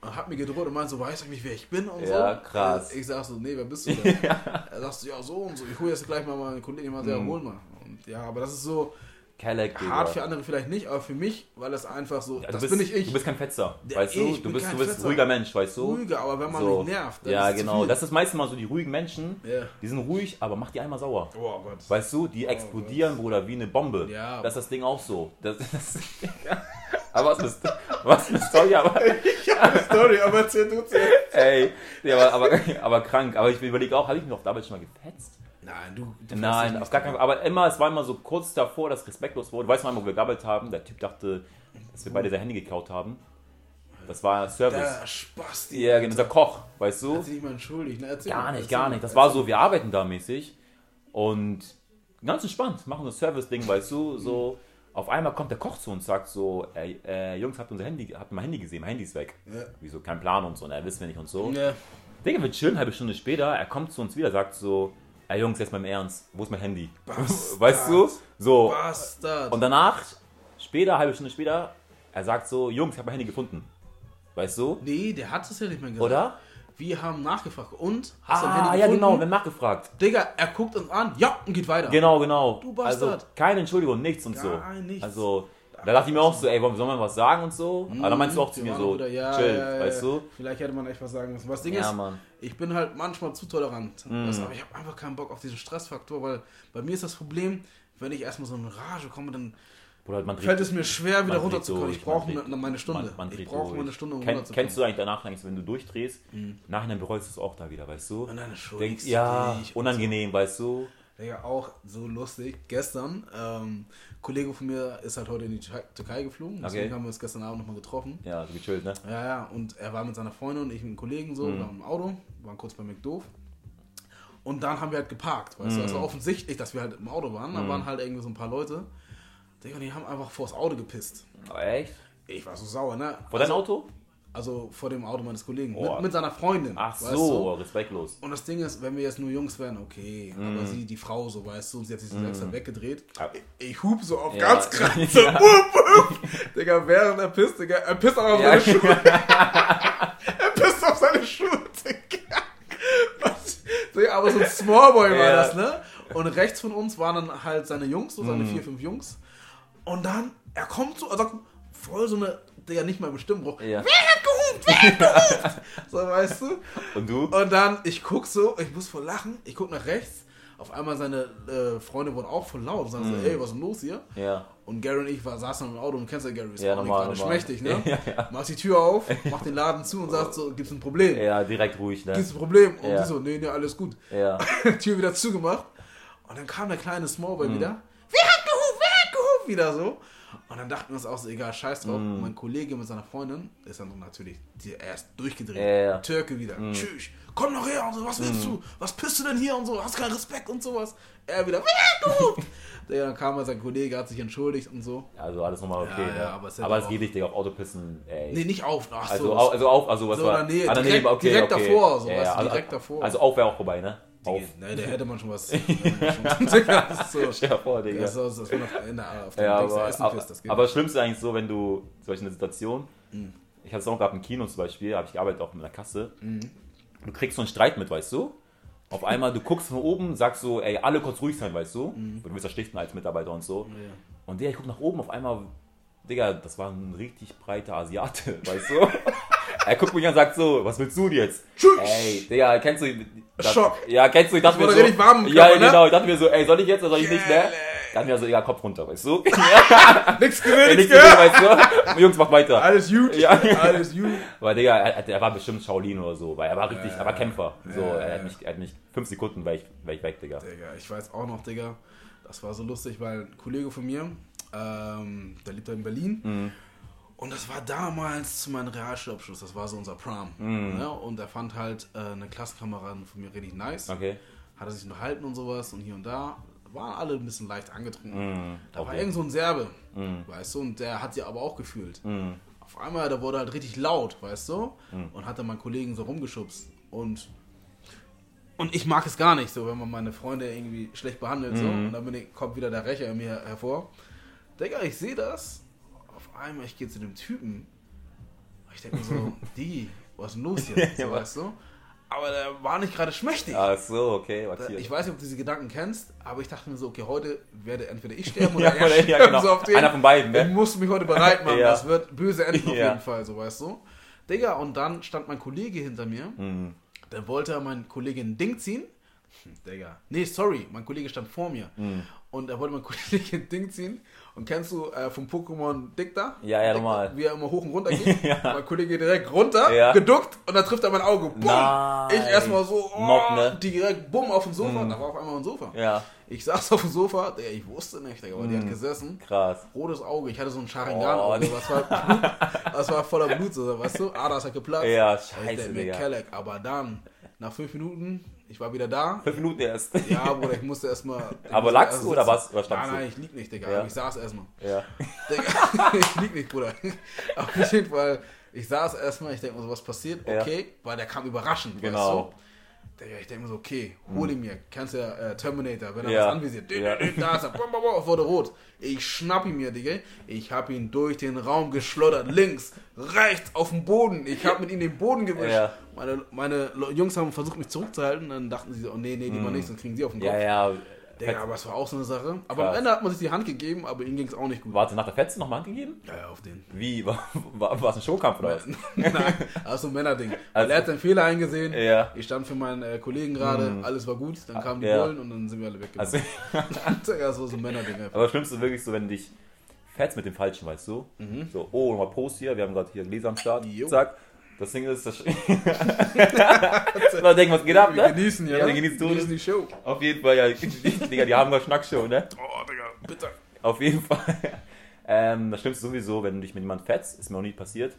und hat mir gedroht und meinte so, weißt du nicht, wer ich bin und Ja, so. krass. Ich sag so, nee, wer bist du denn? Er sagt so, ja, so und so. Ich hole jetzt gleich mal meinen Kollegen, mal sehr, Mhm. hol mal. Und ja, aber das ist so Kelleck, hart für andere vielleicht nicht, aber für mich, weil das einfach so, Ja, das bist, bin nicht ich. Du bist kein Fetzer, Ja, weißt du? ich Du bist, du bist ein Fetzer. ruhiger Mensch, weißt du? ruhiger, aber wenn man So. mich nervt, Ja, genau. Das ist meistens mal so die ruhigen Menschen, Ja. die sind ruhig, aber mach die einmal sauer. Oh Gott. Weißt du, die explodieren, Bruder, wie eine Bombe. Ja. Das ist das Ding auch so. Das, das, aber was ist, was ist Story, aber, Story, aber erzähl du zuerst. ey, ja, aber, aber, aber krank. Aber ich überlege auch, habe ich mich auf der Arbeit schon mal gefetzt? Nein, du, du Nein, auf gar keinen. Fall. Aber immer, es war immer so kurz davor, dass respektlos wurde. Weißt du noch einmal, wo wir gearbeitet haben? Der Typ dachte, dass wir beide sein Handy geklaut haben. Das war Service. Der Spasti. Ja, genau, unser Koch, weißt du? Hat sich nicht mal entschuldigt. Ne? Erzähl Gar mal, nicht, gar mal, nicht. Das war so, wir arbeiten da mäßig und ganz entspannt, machen das Service-Ding, weißt du, so. Auf einmal kommt der Koch zu uns und sagt so, ey, äh, Jungs, habt ihr unser Handy, habt mein Handy gesehen? Mein Handy ist weg. Ja. Wieso, kein Plan und so, ne, wissen wir nicht und so. Ja. Digga, wir chillen, halbe Stunde später, er kommt zu uns wieder, sagt so, ey Jungs, jetzt mal im Ernst, wo ist mein Handy? Bastard. Weißt du? So. Bastard. Und danach, später, halbe Stunde später, er sagt so, Jungs, ich habe mein Handy gefunden. Weißt du? nee, der hat es ja nicht mehr gesagt. Oder? Wir haben nachgefragt. Und? Hast Ah, ja gefunden? genau, wir haben nachgefragt. Digga, er guckt uns an. Ja, und geht weiter. Genau, genau. Du Bastard. Also keine Entschuldigung, nichts und Gar so. nichts. Also, da dachte ich mir auch so, ey, sollen wir was sagen und so? Aber dann meinst du auch zu mir so, wieder, ja, chill, ja, ja, weißt du? Vielleicht hätte man echt was sagen müssen. Was Ding ist, Mann. ich bin halt manchmal zu tolerant. Mhm. Weißt aber ich habe einfach keinen Bock auf diesen Stressfaktor, weil bei mir ist das Problem, wenn ich erstmal so in Rage komme, dann Bruder, man dreht, fällt es mir schwer, wieder runterzukommen. durch, Ich brauche ne- meine Stunde. man- man ich brauche meine Stunde, um Kenn, kennst du eigentlich danach, eigentlich, wenn du durchdrehst, nachher bereust du es auch da wieder, weißt du? Und dann Denkst, du ja, unangenehm, weißt du? Ja, auch so lustig. Gestern, ähm, ein Kollege von mir ist halt heute in die Türkei- geflogen. Deswegen Okay. haben wir uns gestern Abend nochmal getroffen. Ja, so gechillt, ne? Ja, ja, und er war mit seiner Freundin und ich mit einem Kollegen so, Mhm. waren im Auto, waren kurz bei McDoof. Und dann haben wir halt geparkt, weißt du, Mhm. es war offensichtlich, dass wir halt im Auto waren, da waren halt irgendwie so ein paar Leute, Digga, die haben einfach vors Auto gepisst. Echt? Ich war so sauer, ne? Vor deinem also, Auto? Also vor dem Auto meines Kollegen, Oh. mit, mit seiner Freundin. Ach so, du? respektlos. Und das Ding ist, wenn wir jetzt nur Jungs wären, okay, Mhm. aber sie, die Frau so, weißt du, sie hat sich so extra weggedreht. Ja. Ich, ich hub so auf Ja. ganz krass, so, wupp, wupp. Digga, während er pisst, Digga, er pisst auch auf Ja. seine Schuhe. er pisst auf seine Schuhe, Digga. Was? Digga, aber so ein Smallboy war Ja. das, ne? Und rechts von uns waren dann halt seine Jungs, so seine Mhm. vier, fünf Jungs. Und dann, er kommt so, also voll so eine, Digga, nicht mal Bestimmbruch. Ja. Wer hat gehupt? Wer hat gehupt? so, weißt du? Und du? Und dann, ich guck so, ich muss voll lachen, ich guck nach rechts. Auf einmal seine äh, Freunde wurden auch voll laut und sagen Mhm. so, ey, was ist denn los hier? Ja. Und Gary und ich war, saßen im Auto und kennst ja Gary, ist Ja, auch normal, nicht gerade normal. schmächtig, ne? Ja, ja. Macht die Tür auf, macht den Laden zu und sagt so, gibt's ein Problem? Ja, direkt ruhig, ne? Gibt's ein Problem? Und Ja. die so, nee, nee, alles gut. Ja. Tür wieder zugemacht. Und dann kam der kleine Smallboy Mhm. wieder. Wer hat gehupt? Wieder so. Und dann dachten wir uns auch so, egal, scheiß drauf. Und mein Kollege mit seiner Freundin ist dann natürlich die, er ist durchgedreht. Ja. Türke wieder. Tschüss. Komm noch her und so, was willst du? Was pisst du denn hier und so? Hast keinen Respekt und sowas. Er wieder, gehupt? Der, dann kam mal sein Kollege, hat sich entschuldigt und so. Also alles nochmal okay, Ja, ne? ja, aber es aber, es auch- geht nicht, Digga, auf Autopissen, ey. Nee, nicht auf. Ach also, so. au, also auf, also was So war? Ah, daneben, direkt- okay, direkt okay. davor, so, ja, du, also, direkt davor. Also auf wäre auch vorbei, ne? Auf. Ne, der hätte man schon was. so. Stell dir vor, Digga. Das ist, so- das in der, auf Ja, aber, Essenfest, aber, das geht aber das Schlimmste ist eigentlich so, wenn du zum Beispiel eine Situation, Mhm. ich hatte es auch gehabt im Kino zum Beispiel, habe ich gearbeitet auch mit einer Kasse, Mhm. du kriegst so einen Streit mit, weißt du? Auf einmal, du guckst von oben, sagst so, ey, alle kurz ruhig sein, weißt du? Mhm. Du wirst ja schlichten als Mitarbeiter und so. Ja. Und der, ich guck nach oben, auf einmal, Digga, das war ein richtig breiter Asiate, weißt du? Er guckt mich an und sagt so, was willst du denn jetzt? Tschüss. Ey, Digga, kennst du... Das, Schock. Ja, kennst du, ich dachte Das mir so... richtig warm ja, Körper, ne? genau, ich dachte mir so, ey, soll ich jetzt oder soll ich nicht, ne? Dann mir so, egal, Kopf runter, weißt du? Nix nichts gell? gesehen, weißt du? Jungs, mach weiter. Alles gut. Ja. Alles gut. Weil, Digga, er, er war bestimmt Shaolin oder so, weil er war richtig, Ja. er war Kämpfer. So, Ja. er hat mich, er hat mich fünf Sekunden, war ich, war ich weg, Digga. Digga, ich weiß auch noch, Digga, das war so lustig, weil ein Kollege von mir, ähm, der lebt da in Berlin. Mhm. Und das war damals zu meinem Realschulabschluss, das war so unser Prom. Mhm. Ne? Und er fand halt äh, eine Klassenkameradin von mir richtig nice. Okay. Hat er sich unterhalten und sowas und hier und da. Waren alle ein bisschen leicht angetrunken. Mhm. Da war Okay. irgend so ein Serbe, Mhm. weißt du, und der hat sie aber auch gefühlt. Mhm. Auf einmal, der wurde halt richtig laut, weißt du, und hat dann meinen Kollegen so rumgeschubst. Und, und ich mag es gar nicht, so, wenn man meine Freunde irgendwie schlecht behandelt, so. Und dann ich, kommt wieder der Rächer in mir hervor. Digga, ich sehe das. Einmal, ich gehe zu dem Typen. Ich denke mir so, die, was ist denn los hier? So, weißt du? Aber der war nicht gerade schmächtig. Ach so, okay, hier? Ich weiß nicht, ob du diese Gedanken kennst, aber ich dachte mir so, okay, heute werde entweder ich sterben oder Ja, er sterben. ja, genau. so auf den- Einer von beiden, ne? Ich muss mich heute bereit machen, Ja. das wird böse enden auf jeden Fall, so weißt du. Digga, und dann stand mein Kollege hinter mir, Mhm. dann wollte er mein Kollege ein Ding ziehen. Hm, Digga. Nee, sorry, mein Kollege stand vor mir. Mhm. Und er wollte mein Kollege ein Ding ziehen. Und kennst du äh, vom Pokémon Dick da? Ja, ja, normal. Wie er immer hoch und runter geht. Ja. Mein Kollege direkt runter, Ja. geduckt und dann trifft er mein Auge. Bumm! Nein. Ich erstmal so, oh, Mob, ne? direkt bumm auf dem Sofa. Da war auf einmal ein Sofa. Ja, Ich saß auf dem Sofa, Digga, ich wusste nicht, aber die Mhm. hat gesessen. krass. Rotes Auge, ich hatte so ein Sharingan-Auge, Oh, das, war Blut, das war voller Blut, so, weißt du? Ah, das hat geplatzt. Ja, Ich scheiße, denk mir, Digga. Kelleck, aber dann, nach fünf Minuten, ich war wieder da. Fünf Minuten erst. Ja, Bruder, ich musste erstmal. Aber lagst du oder was? Standst Nein, nein, ich lieg nicht, Digga. Ja. Ich saß erstmal. Ja. Digga, ich lieg nicht, Bruder. Auf jeden Fall, ich saß erstmal, ich denke mir so, was passiert? Ja. Okay, weil der kam überraschend, Genau. weißt du? Digga, ich denke mir so, okay, hol ihn mir. Kennst du ja äh, Terminator, wenn er Ja. was anvisiert. Dü- Ja. dü- dü, Da ist er, bum, bum, bum, wurde rot. Ich schnapp ihn mir, Digga. Ich hab ihn durch den Raum geschlottert. Links, rechts, auf dem Boden. Ich hab mit ihm den Boden gewischt. Ja. Meine, meine Jungs haben versucht, mich zurückzuhalten. Dann dachten sie so, oh nee, nee, die mal nicht, sonst kriegen sie auf den Kopf. Ja, ja. Digga, aber es war auch so eine Sache. Aber Krass. am Ende hat man sich die Hand gegeben, aber ihm ging es auch nicht gut. Warte, nach der Fetze noch mal Hand gegeben? Ja, ja, auf den. Wie? War, war, war es ein Showkampf oder was? Nein, das ist so ein Männerding. Also- er hat seinen Fehler eingesehen. Ja. Ich stand für meinen äh, Kollegen gerade, alles war gut. Dann kamen die Ja. Bullen und dann sind wir alle weggegangen. Also, das war so ein Männerding einfach. aber das Schlimmste wirklich so, wenn dich fetzt mit dem Falschen, weißt du? So, oh, nochmal Post hier, wir haben gerade hier Gläser am Start. Mhm. Jo. Zack. Das Ding ist, das. Mal denken, was geht ab, Wir ne? genießen, ja. Ja, wir genießen Todes. die Show. Auf jeden Fall, ja. Digga, die haben wir Schnackshow, ne? Oh, Digga, bitte. Auf jeden Fall. Ähm, das Schlimmste sowieso, wenn du dich mit jemandem fetzt, ist mir noch nie passiert.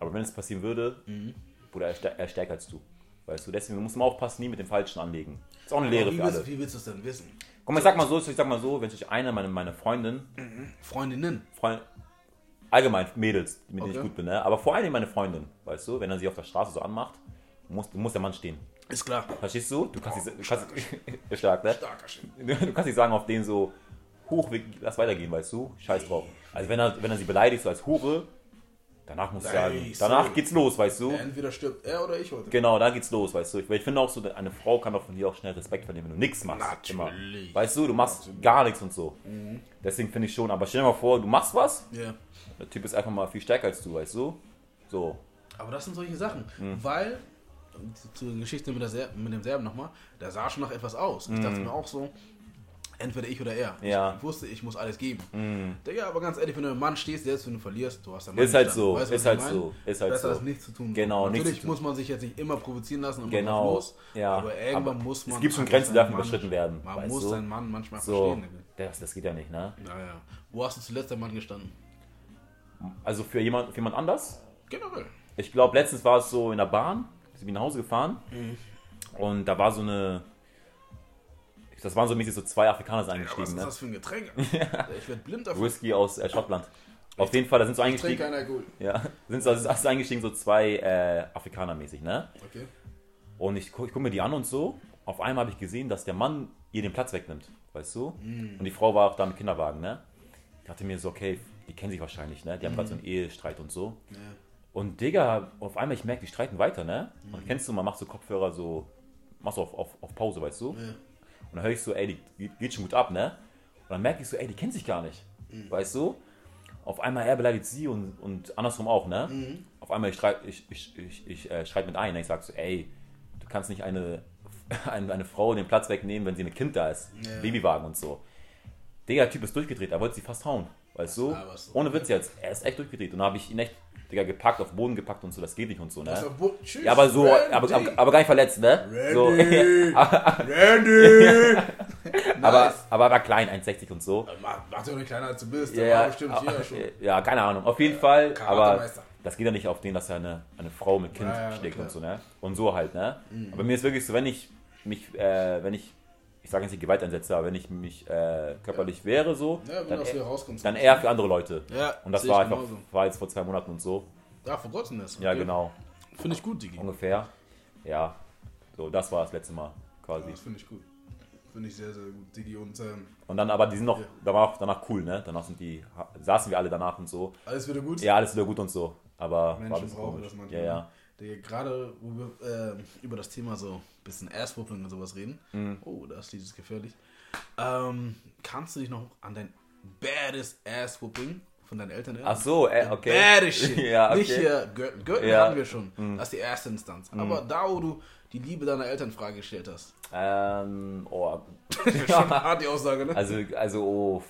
Aber wenn es passieren würde, Mhm. Bruder, er, er stärker als du. Weißt du, deswegen muss man aufpassen, nie mit dem Falschen anlegen. Ist auch eine Lehre wie, für willst, alle. wie willst du es denn wissen? Guck mal, ich sag mal so, ich sag mal so, wenn sich eine, meine, meine Freundin, Freundinnen. Freund, allgemein Mädels, mit denen ich Okay. gut bin, ne? aber vor allem meine Freundin, weißt du, wenn er sie auf der Straße so anmacht, muss, muss der Mann stehen. Ist klar. Verstehst du? Du kannst, nicht- du kannst stark, ne? Shit. Du kannst nicht sagen auf den so, hoch, lass weitergehen, weißt du? Scheiß drauf. Also wenn er, wenn er sie beleidigt so als Hure, danach muss ich sagen, danach sorry. geht's los, weißt du? Entweder stirbt er oder ich heute. Genau, da geht's los, weißt du? Ich, ich finde auch so, eine Frau kann auch von dir auch schnell Respekt verlieren, wenn du nichts machst. Natürlich. Immer. Weißt du, du machst gar nichts und so. Deswegen finde ich schon, aber stell dir mal vor, du machst was, Ja. der Typ ist einfach mal viel stärker als du, weißt du? So. Aber das sind solche Sachen. Mhm. Weil, zur Geschichte mit, der Ser mit dem Serben nochmal, der sah schon nach etwas aus. Ich dachte mir auch so, entweder ich oder er. Mhm. Ja. Mhm. Ich wusste, ich muss alles geben. Digga, aber ganz ehrlich, wenn du ein Mann stehst, selbst wenn du verlierst, du hast einen Mann Ist halt so, Weißt ist halt meine? so, ist halt Besser so. das nicht zu tun. Genau, nichts Natürlich muss man sich jetzt nicht immer provozieren lassen und Genau, los. ja. Aber irgendwann Aber muss man. es gibt schon einfach Grenzen, die dürfen überschritten werden, Man muss du? seinen Mann manchmal So. verstehen. Das, das geht ja nicht, ne? Ja, ja. Wo hast du zuletzt der Mann gestanden? Also für jemand, für jemand anders? Generell. Ich glaube, letztens war es so in der Bahn, ich bin nach Hause gefahren und da war so eine. Das waren so mäßig so zwei Afrikaner sind Ja, was eingestiegen, ist ne? das für ein Getränk? Ich werde blind davon. Whisky aus äh, Schottland. Auf jeden Fall, da sind so eingestiegen. Ja, sind so, ist so eingestiegen so zwei äh, Afrikaner mäßig, ne? Okay. Und ich, ich gucke mir die an und so. Auf einmal habe ich gesehen, dass der Mann ihr den Platz wegnimmt, weißt du? Und die Frau war auch da mit Kinderwagen, ne? Ich dachte mir so, okay, die kennen sich wahrscheinlich, ne? Die haben gerade so einen Ehestreit und so. Ja. Und Digga, auf einmal, ich merke, die streiten weiter, ne? Und kennst du, man macht so Kopfhörer so, machst du auf, auf, auf Pause, weißt du? Ja. Und dann höre ich so, ey, die geht, schon gut ab, ne? Und dann merke ich so, ey, die kennen sich gar nicht, weißt du? Auf einmal, er beleidigt sie und, und andersrum auch, ne? Auf einmal, ich, schrei, ich, ich, ich, ich äh, schreibe mit ein, ne? ich sag so, ey, du kannst nicht eine, eine, eine Frau den Platz wegnehmen, wenn sie mit Kind da ist. Ja. Babywagen und so. Digga, der Typ ist durchgedreht, er wollte sie fast hauen, weißt du? du? Ohne Witz jetzt, er ist echt durchgedreht. Und dann habe ich ihn echt, Digga, gepackt, auf den Boden gepackt und so, das geht nicht und so, ne? Tschüss. Ja, aber so, Randy. aber, aber, aber gar nicht verletzt, ne? So, Randy. Randy. aber, Nice. aber er war klein, 1,60 und so. Mach, mach doch nicht kleiner als du bist. Ja, ja, war bestimmt hier ah, schon. ja, keine Ahnung. Auf jeden Fall, aber Karatemeister. das geht ja nicht auf den, dass er eine, eine Frau mit Kind Ja, ja, schlägt klar. und so, ne? Und so halt, ne? Aber mir ist wirklich so, wenn ich mich, äh, wenn ich, ich sage jetzt nicht Gewalt einsetze, aber wenn ich mich äh, körperlich wäre so, Ja, dann, eher- dann eher für andere Leute. Ja, Und das war einfach, genauso. war jetzt vor zwei Monaten und so. Ja, vor kurzem ist. Ja, okay. genau. Finde ich gut, Digi. Ungefähr. Ja. So, das war das letzte Mal quasi. Das finde ich gut. Finde ich sehr, sehr gut, Digi. Und ähm, Und dann, aber die sind noch, Ja. da war auch danach cool, ne? Danach sind die, saßen wir alle danach und so. alles wieder gut. Ja, alles wieder gut und so. Aber Menschen brauchen komisch. das manchmal. Ja, ja. Der gerade, wo wir äh, über das Thema so ein bisschen Asswhooping und sowas reden. Mhm. Oh, das Lied ist gefährlich. Ähm, kannst du dich noch an dein baddest Asswhooping von deinen Eltern erinnern? Ach so, äh, okay. Baddest Shit. Ja, okay. Nicht hier Gürtel. Gürtel Ja. Mhm. hatten wir schon. Das ist die erste Instanz. Aber da, wo du die Liebe deiner Eltern Frage gestellt hast. Ähm, oh. Schon hart die Aussage, ne? Also, also, oh.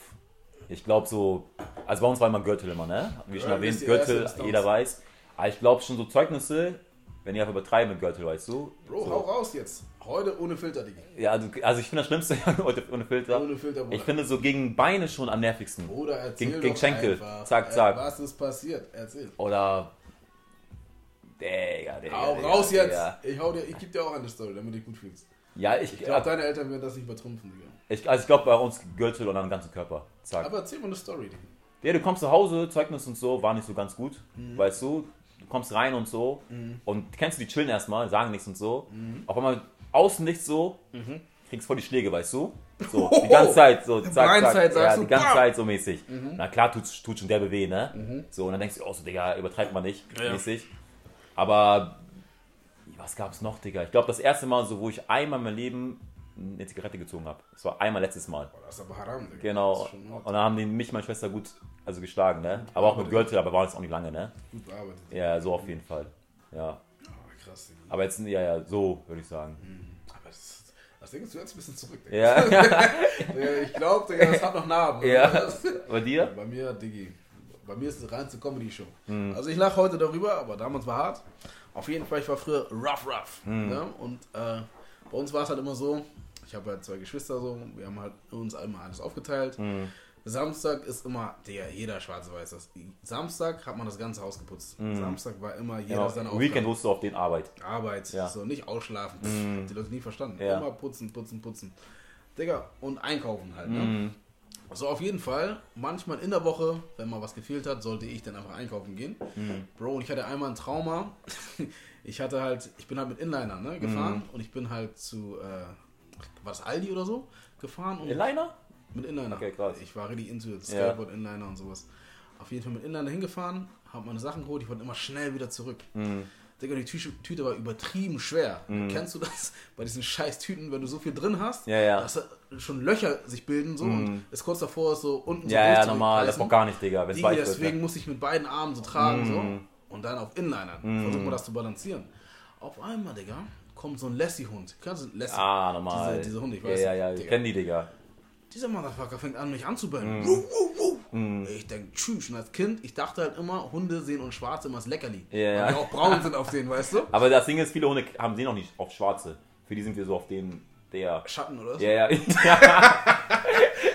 Ich glaube so, also bei uns war immer Gürtel immer, ne? Wie schon erwähnt, Gürtel, jeder weiß. Aber ich glaube schon so Zeugnisse, wenn ihr einfach übertreiben mit Gürtel, weißt du? Bro, so. hau raus jetzt. Heute ohne Filter, Digi. Ja, also, also ich finde das Schlimmste heute ohne Filter. Ohne Filter, Bruder. Ich finde so gegen Beine schon am nervigsten. Bruder, erzähl Gegen- gegen Schenkel. einfach. Zack, zack. Was ist passiert? Erzähl. Oder. Digga, Digga. Hau Digga, raus jetzt. Digga. Ich, hau dir, ich geb dir auch eine Story, damit du dich gut fühlst. Ja, ich, Ich glaube, deine Eltern werden das nicht übertrumpfen, Digga. ich, also ich glaube bei uns Gürtel und am ganzen Körper. Zack. Aber erzähl mal eine Story, Digga. Ja, du kommst zu Hause, Zeugnis und so, war nicht so ganz gut, Mhm. weißt du, du kommst rein und so. Und kennst du die chillen erstmal, sagen nichts und so, Mhm. auf einmal außen nichts so, kriegst voll die Schläge, weißt du, so, die ganze Zeit, so, zack, zack, Blindside, ja, die ganze! Zeit so mäßig. Mhm. Na klar, tut, tut schon derbe weh, ne, so, und dann denkst du, oh, so, Digga, übertreibt man nicht, Ja. mäßig, aber, was gab's noch, Digga, ich glaube, das erste Mal so, wo ich einmal in meinem Leben eine Zigarette gezogen habe, das war einmal letztes Mal. Boah, das ist aber haram, Digga. Genau. Und dann haben die mich, meine Schwester, gut also geschlagen, ne? Aber auch mit Gürtel, aber war das auch nicht lange, ne? Gut bearbeitet. Ja, so auf jeden Fall. Ja. Ah, krass, Digga. Aber jetzt, ja, ja, so würde ich sagen. Aber das, Das Ding ist, du hörst ein bisschen zurück. Digga. Ja. Ich glaube, das hat noch Narben. ja. Bei dir? Bei mir, Diggi. Bei mir ist es reinste Comedy-Show. Hm. Also ich lache heute darüber, aber damals war hart. Auf jeden Fall, ich war früher rough, rough. Hm. Ne? Und äh, bei uns war es halt immer so, ich habe halt zwei Geschwister so, wir haben halt uns immer alles aufgeteilt. Hm. Samstag ist immer, der jeder Schwarze weiß das. Samstag hat man das ganze Haus geputzt. Samstag war immer jeder Genau. seine Weekend Aufgabe. musst du auf den Arbeit. Arbeit, Ja. so nicht ausschlafen. Pff, Die Leute nie verstanden. Ja. Immer putzen, putzen, putzen. Digga, und einkaufen halt. Ne? Mhm. So auf jeden Fall, manchmal in der Woche, wenn mal was gefehlt hat, sollte ich dann einfach einkaufen gehen. Mhm. Bro, und ich hatte einmal ein Trauma. Ich hatte halt, ich bin halt mit Inliner ne, gefahren und ich bin halt zu, äh, war das Aldi oder so, gefahren und Inliner? mit Inliner. Okay, krass. Ich war richtig into Skateboard, Inliner und sowas. Auf jeden Fall mit Inliner hingefahren, habe meine Sachen geholt, ich wollte immer schnell wieder zurück. Mhm. Digga, die Tüte, Tüte war übertrieben schwer. Kennst du das? Bei diesen scheiß Tüten, wenn du so viel drin hast, Ja, ja. dass da schon Löcher sich bilden so und es kurz davor ist so unten so Ja, ja, durchzureißen. normal. Das braucht gar nicht, Digga. Wenn es weich wird. deswegen Ne? muss ich mit beiden Armen so tragen Mm. so und dann auf Inlinern. Versuchen wir das zu balancieren. Auf einmal, Digga, kommt so ein Lassie-Hund. Kennst du Lassie? Ah, normal. Diese, diese Hunde, ich Ja, weiß ja, nicht, ja. Ich kenn die, Digga. Dieser Motherfucker fängt an, mich Mm. anzubellen. Wuh, wuh, wuh. Ich denke, tschüss. Und als Kind, ich dachte halt immer, Hunde sehen uns Schwarze immer als Leckerli. Ja, Weil ja. die auch braun sind auf denen, weißt du? Aber das Ding ist, viele Hunde haben sie noch nicht auf Schwarze. Für die sind wir so auf den, der. Schatten oder so. Ja, ja.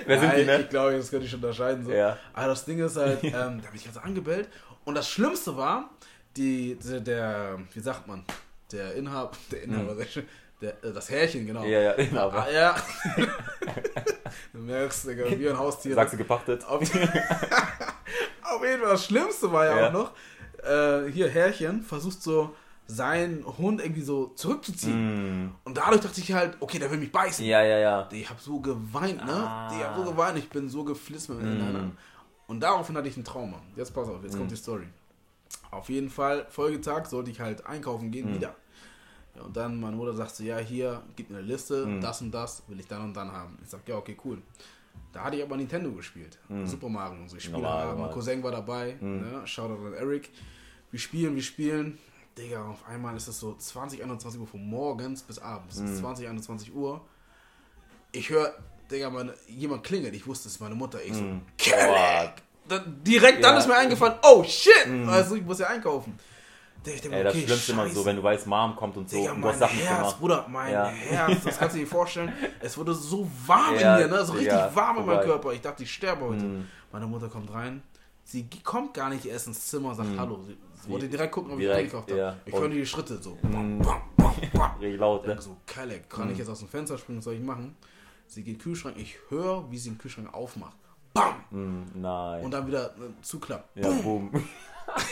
Wer sind die, ne? Ich glaube, das könnte ich schon unterscheiden. So. Ja. Aber das Ding ist halt, ähm, da habe ich ganz angebellt. Und das Schlimmste war, die, der, der wie sagt man, der Inhaber, der Inhaber, schon, der, äh, das Härchen, genau. Hm. Ja, ja, Inhaber. Ah, ja. du merkst, Digga, wie ein Haustier. Sagst du gepachtet? Auf, auf jeden Fall, das Schlimmste war ja, Ja. auch noch, äh, hier, Härchen versucht so seinen Hund irgendwie so zurückzuziehen. Mm. Und dadurch dachte ich halt, okay, der will mich beißen. Ja, ja, ja. Ich habe so geweint, ne? Ah. Ich habe so geweint, ich bin so geflisst mit Mm. mm. Und daraufhin hatte ich ein Trauma. Jetzt pass auf, jetzt Mm. kommt die Story. Auf jeden Fall, Folgetag sollte ich halt einkaufen gehen, Mm. wieder. Ja, und dann meine Mutter sagt so, ja, hier, gib mir eine Liste, Mm. das und das will ich dann und dann haben. Ich sag, ja, okay, cool. Da hatte ich aber Nintendo gespielt. Super Mario und so. Ich spiele. Normal, mein. Cousin war dabei. Ne? Shoutout an Eric. Wir spielen, wir spielen. Digga, auf einmal ist es so 20, 21 Uhr von morgens bis abends. Ist 20, 21 Uhr. Ich höre, Digga, meine, jemand klingelt. Ich wusste, es ist meine Mutter. Ich so! Boah. Da, direkt dann Ja. ist mir eingefallen, oh shit! Also ich muss ja einkaufen. Ich denk, Ey, das okay, Schlimmste immer so, wenn du weißt, Mom kommt und so. Digga, und mein Sachen Herz, gemacht. Bruder, mein Ja. Herz, das kannst du dir vorstellen. Es wurde so warm Ja, in mir, ne? so richtig Digga, warm in meinem. Körper. Ich dachte, ich sterbe heute. Meine Mutter kommt rein. Sie kommt gar nicht erst ins Zimmer und sagt Hallo. Sie, sie wollte direkt gucken, ob ich Direkt, eingekauft habe. ja. Ich höre die Schritte so. Bam, bam, bam, bam. Richtig laut, ne? So, Kalek, kann ich jetzt aus dem Fenster springen? Was soll ich machen? Sie geht in den Kühlschrank. Ich höre, wie sie den Kühlschrank aufmacht. Bam! Mm, nein. Und dann wieder äh, zuklappt. ja, boom.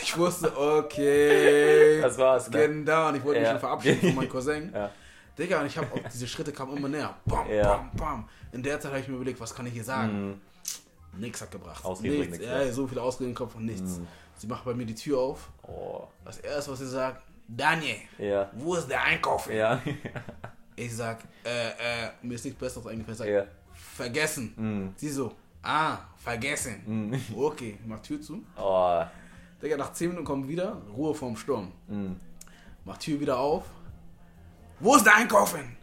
Ich wusste, okay. Das war's, It's ne? getting down. Ich wollte mich Ja. schon verabschieden von meinem Cousin. Ja. Digga, und ich habe diese Schritte kamen immer näher. Bam, Ja. bam, bam. In der Zeit habe ich mir überlegt, was kann ich hier sagen? Nix hat gebracht. Ausreden nichts. nichts, Ja, so viele Ausreden im Kopf und nichts. Sie macht bei mir die Tür auf. Oh. Das erste, was sie sagt, Daniel, Ja. wo ist der Einkauf? Ja. Ich sag, äh, äh, mir ist nichts Besseres eingefallen. Ich sag, Ja. vergessen. Sie so, ah, vergessen. Okay, mach Tür zu. Oh. Digga, nach 10 Minuten kommt wieder, Ruhe vorm Sturm. Mm. Mach Tür wieder auf. Wo ist der Einkaufen?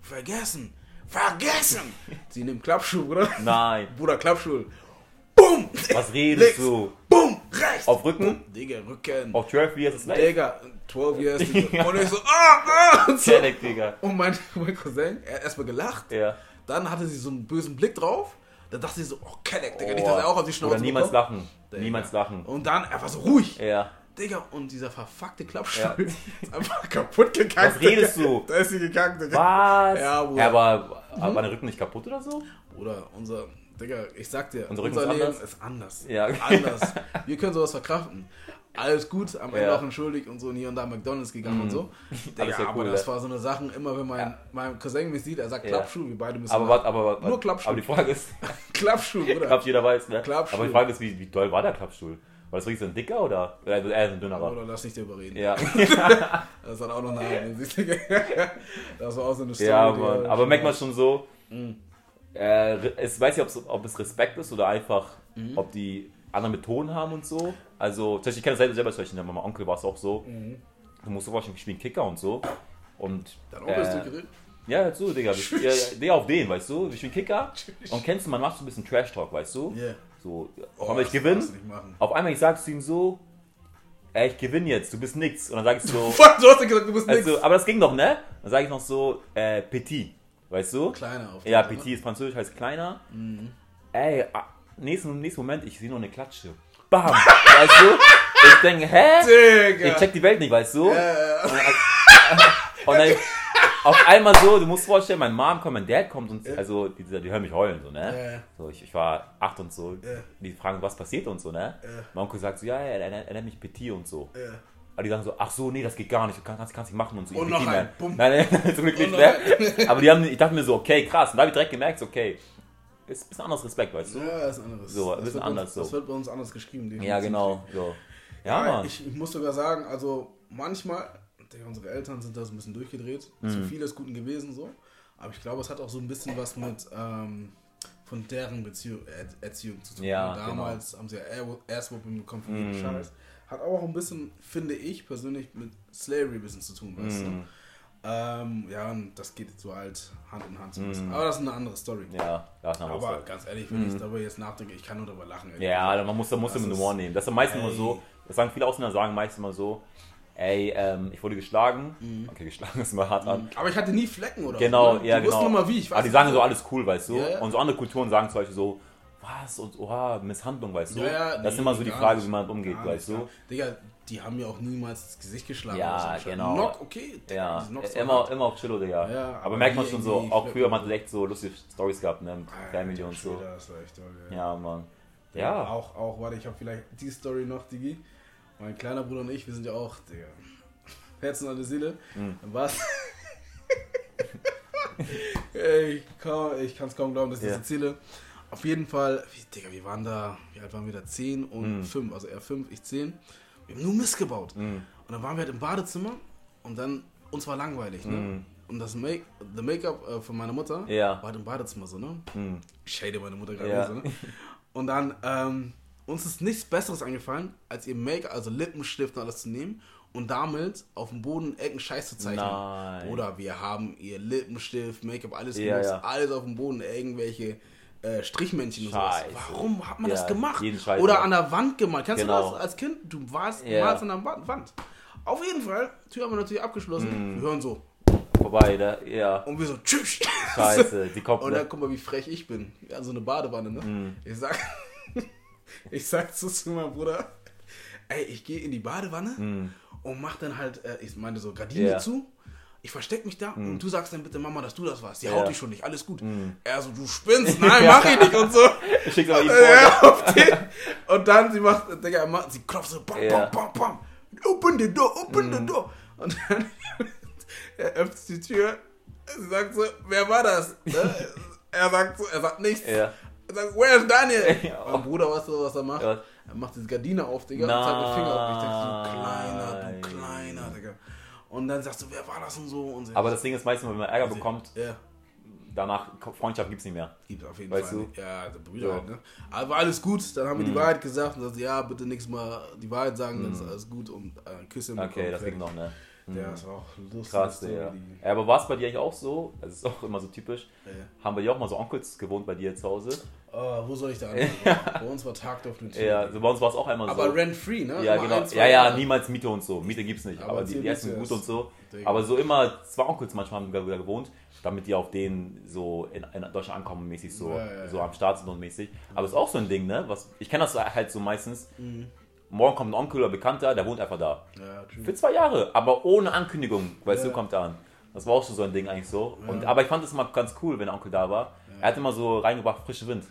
Vergessen. Vergessen. Sie nimmt Klappschuh, Bruder. Nein. Bruder, Klappschuh. Bumm. Was redest Links. du? Bumm. Rechts. Auf Rücken? Bumm. Digga, Rücken. Auf 12 Years is Life? Digga, 12 years. Digga. Und ich so, ah, ah. Und, so. Kelleck, Digga. und mein, mein Cousin, er hat erstmal gelacht. Ja. Dann hatte sie so einen bösen Blick drauf. Dann dachte sie so, oh, Kelleck, Digga, nicht, Oh. dass er auch auf die Schnauze Oder niemals bekommt. lachen. Digga. Niemals lachen. Und dann, er war so ruhig. Ja. Digga, und dieser verfuckte Klappstuhl Ja. ist einfach kaputt gegangen. Was redest du? Da ist sie gegangen, Digga. Was? Ja, Bruder. aber aber war der Rücken nicht kaputt oder so? Bruder, unser, Digga, ich sag dir, Unser unser, Leben anders? ist anders. Ja. Anders. Wir können sowas verkraften. Alles gut, am Ende Ja. auch entschuldigt und so und hier und da McDonalds gegangen und so. Digga, ja aber cool, das ja. war so eine Sache, immer wenn mein, mein Cousin mich sieht, er sagt Ja. Klappschuh, wir beide müssen Aber warte, aber, aber, Nur Klappstuhl. aber die Frage ist, Klappschuh, Bruder. Klappstuhl, jeder weiß, ne? Klappstuhl. Aber die Frage ist, wie, wie doll war der Klappstuhl? War das wirklich so ein dicker oder oder eher so ein dünnerer? Oder lass nicht dir überreden. Ja, Das hat auch noch eine? Das war auch so eine Story. ja, Mann. Aber merkt man schon so, äh, es weiß nicht, ob es Respekt ist oder einfach, Mhm. ob die andere Methoden haben und so. Also, zum Beispiel, ich kenne das selber, selber zum Beispiel, bei meinem Onkel war es auch so. Mhm. Du musst so vorstellen, ich spiele Kicker und so. Und Dein Onkel ist äh, durchgedreht? Ja, hör zu, Digga. Ich, ja, Digga, auf den, weißt du? Ich bin Kicker. Und kennst du, man macht so ein bisschen Trash-Talk, weißt du? Yeah. So, Oh, aber ich gewinne. Auf einmal, ich sag zu ihm so, ey, ich gewinne jetzt, du bist nix. Und dann sag ich so, Fuck, du hast ja gesagt, du bist nix. also, aber das ging doch, ne? Dann sag ich noch so, äh, Petit, weißt du? Kleiner auf Ja, jeden Fall, Petit ist französisch, heißt kleiner. Mhm. Ey, ah, nächsten, nächsten Moment, ich sehe nur eine Klatsche. Bam! weißt du? Ich denke, hä? Digga. Ich check die Welt nicht, weißt du? Äh, Und dann, und dann auf einmal so, du musst vorstellen, mein Mom kommt, mein Dad kommt und also die, die hören mich heulen so, ne? Ja. So, ich, ich war acht und so, Ja. die fragen, was passiert und so, ne? Ja. Mein Onkel sagt so, ja, er, er, er nennt mich Petit und so. Aber die sagen so, ach so, nee, das geht gar nicht, du kannst, kannst, kannst nicht machen und so. Und Petit, noch ein, ne? bumm. Nein, nein, zum Glück nicht, Und ne? Aber die haben, ich dachte mir so, okay, krass. Und da habe ich direkt gemerkt, so, okay, ist ein bisschen anderes Respekt, weißt du? Ja, ist anderes. So, ein bisschen anders uns, so. Das wird bei uns anders geschrieben. definitiv. Ja, genau, so. Ja, Ja, Mann. ich, ich muss sogar sagen, also manchmal, unsere Eltern sind da so ein bisschen durchgedreht. Mhm. Zu vieles Guten gewesen so. Aber ich glaube, es hat auch so ein bisschen was mit ähm, von deren Beziehung, Er- Erziehung zu tun. Ja, Und Damals haben sie ja Air- Ass-Whooping bekommen von Mhm. Scheiß. Hat auch ein bisschen, finde ich persönlich, mit Slavery ein bisschen zu tun, weißt Mhm. du? Ähm, ja, und das geht so halt Hand in Hand. Mhm. Aber das ist eine andere Story. Ja, da ist noch was. Aber ganz ehrlich, wenn ich darüber jetzt nachdenke, ich kann nur darüber lachen. ey. Ja, man muss, man muss Das mit ist- Humor nehmen. Das ist am meisten immer Ey. so, das sagen viele Ausländer, sagen meistens immer so, ey, ähm, ich wurde geschlagen. Mhm. Okay, geschlagen ist mal hart an. Aber ich hatte nie Flecken oder Genau, so. ne? ja, genau. wussten immer wie. Ich weiß Aber die sagen so alles cool, weißt du? Ja. Und so andere Kulturen sagen zum Beispiel so, was und oha, Misshandlung, weißt du? Ja, ja, das ist nee, immer so die Frage, nicht. wie man umgeht, weißt du? Digga, die haben mir auch niemals das Gesicht geschlagen. Ja, genau. Knock, okay. Ja, diese immer, immer auf Chillo, Digga. Ja, aber, aber merkt man schon so, auch früher man hat oder echt so lustige Stories gehabt, ne? Mit Ah, Family und so. Schwede, Das war echt toll, ja. Ja, Mann. Ja. Ja. Auch, auch, warte, ich habe vielleicht die Story noch, Digi. Mein kleiner Bruder und ich, wir sind ja auch, Digga, Herzen an der Seele. Mhm. Was? Ich kann es kaum glauben, dass Ja. das erzähle. Auf jeden Fall, wie, Digga, wir waren da, wie alt waren wir da? 10 und Mhm. 5, also er 5, ich 10. Wir haben nur Mist gebaut. Mhm. Und dann waren wir halt im Badezimmer und dann, uns war langweilig, ne? Mhm. Und das Make, the Make-up äh, von meiner Mutter Ja. war halt im Badezimmer so, ne? Mhm. Shade meine Mutter gerade Ja. so, ne? Und dann, ähm, uns ist nichts Besseres eingefallen, als ihr Make-up, also Lippenstift und alles zu nehmen und damit auf dem Boden Ecken Scheiß zu zeichnen. Nein. Oder wir haben ihr Lippenstift, Make-up, alles Ja, benutzt, ja. alles auf dem Boden, irgendwelche äh, Strichmännchen und sowas. Warum hat man Ja, das gemacht? Oder an der Wand gemalt. Kennst Genau. du das als Kind? Du warst, Ja. malst an der Wa- Wand. Auf jeden Fall, Tür haben wir natürlich abgeschlossen. Mhm. Wir hören so. Vorbei, da, ja. Und wir so, tschüss. Scheiße, die kommt Und dann ne? guck mal, wie frech ich bin. Ja, so eine Badewanne, ne? Mhm. Ich sag, ich sag so zu meinem Bruder, ey, ich gehe in die Badewanne Mhm. und mach dann halt, äh, ich meine so Gardine Ja. zu. Ich versteck mich da und du sagst dann bitte Mama, dass du das warst. Die Ja. haut dich schon nicht, alles gut. Mhm. Er so, du spinnst, nein, mach ich nicht und so. Ich ihm Ja, vor. auf den. Und dann sie macht, Digga, macht, sie klopft so, bam, Ja. bam, bam, bam. Open the door, open Mhm. the door. Und dann er öffnet die Tür. Sie sagt so, wer war das? Ne? er sagt so, er sagt nichts. Ja. Er sagt, where's Daniel? Ja. Mein Bruder, weißt du, was er macht? Ja. Er macht diese Gardine auf, Digga, und zeigt mit Finger auf mich. Ich denke, du Nein. kleiner, du kleiner, Digga. Und dann sagst du, wer war das und so? Und so. Aber das Ding ist meistens, wenn man Ärger bekommt, Ja. danach Freundschaft gibt's nicht mehr. Gibt auf jeden Weißt Fall. du? Ja, der Brüder So. halt, ne? Aber alles gut. Dann haben wir Mhm. die Wahrheit gesagt und gesagt, ja, bitte nichts mal die Wahrheit sagen, dann ist alles gut und äh, Küsse Okay, das ging noch, ne? Ja, das war auch lustig. Krass, ja. ja. Aber war es bei dir eigentlich auch so? Das ist auch immer so typisch. Ja. Haben bei dir auch mal so Onkels gewohnt bei dir zu Hause? Oh, wo soll ich da anfangen? Bei uns war Tag auf den Ja, so bei uns war es auch einmal Aber so. rent-free, ne? Ja, Immer genau. ein, zwei ja, ja, Jahre. niemals Miete und so. Miete gibt's nicht. Aber Aber, die, die essen gut und so. Aber so immer zwei Onkels manchmal haben wir gewohnt, damit die auf denen so in, in Deutschland ankommen, mäßig so, Ja, ja, so ja. am Start sind und mäßig. Aber ist auch so ein Ding, ne? Was, ich kenne das halt so meistens. Mhm. Morgen kommt ein Onkel oder Bekannter, der wohnt einfach da. Ja. Für zwei Jahre, aber ohne Ankündigung, weißt Ja. du, kommt er an. Das war auch schon so ein Ding eigentlich so. Und, aber ich fand es immer ganz cool, wenn der Onkel da war. Er hat immer so reingebracht, frische Wind.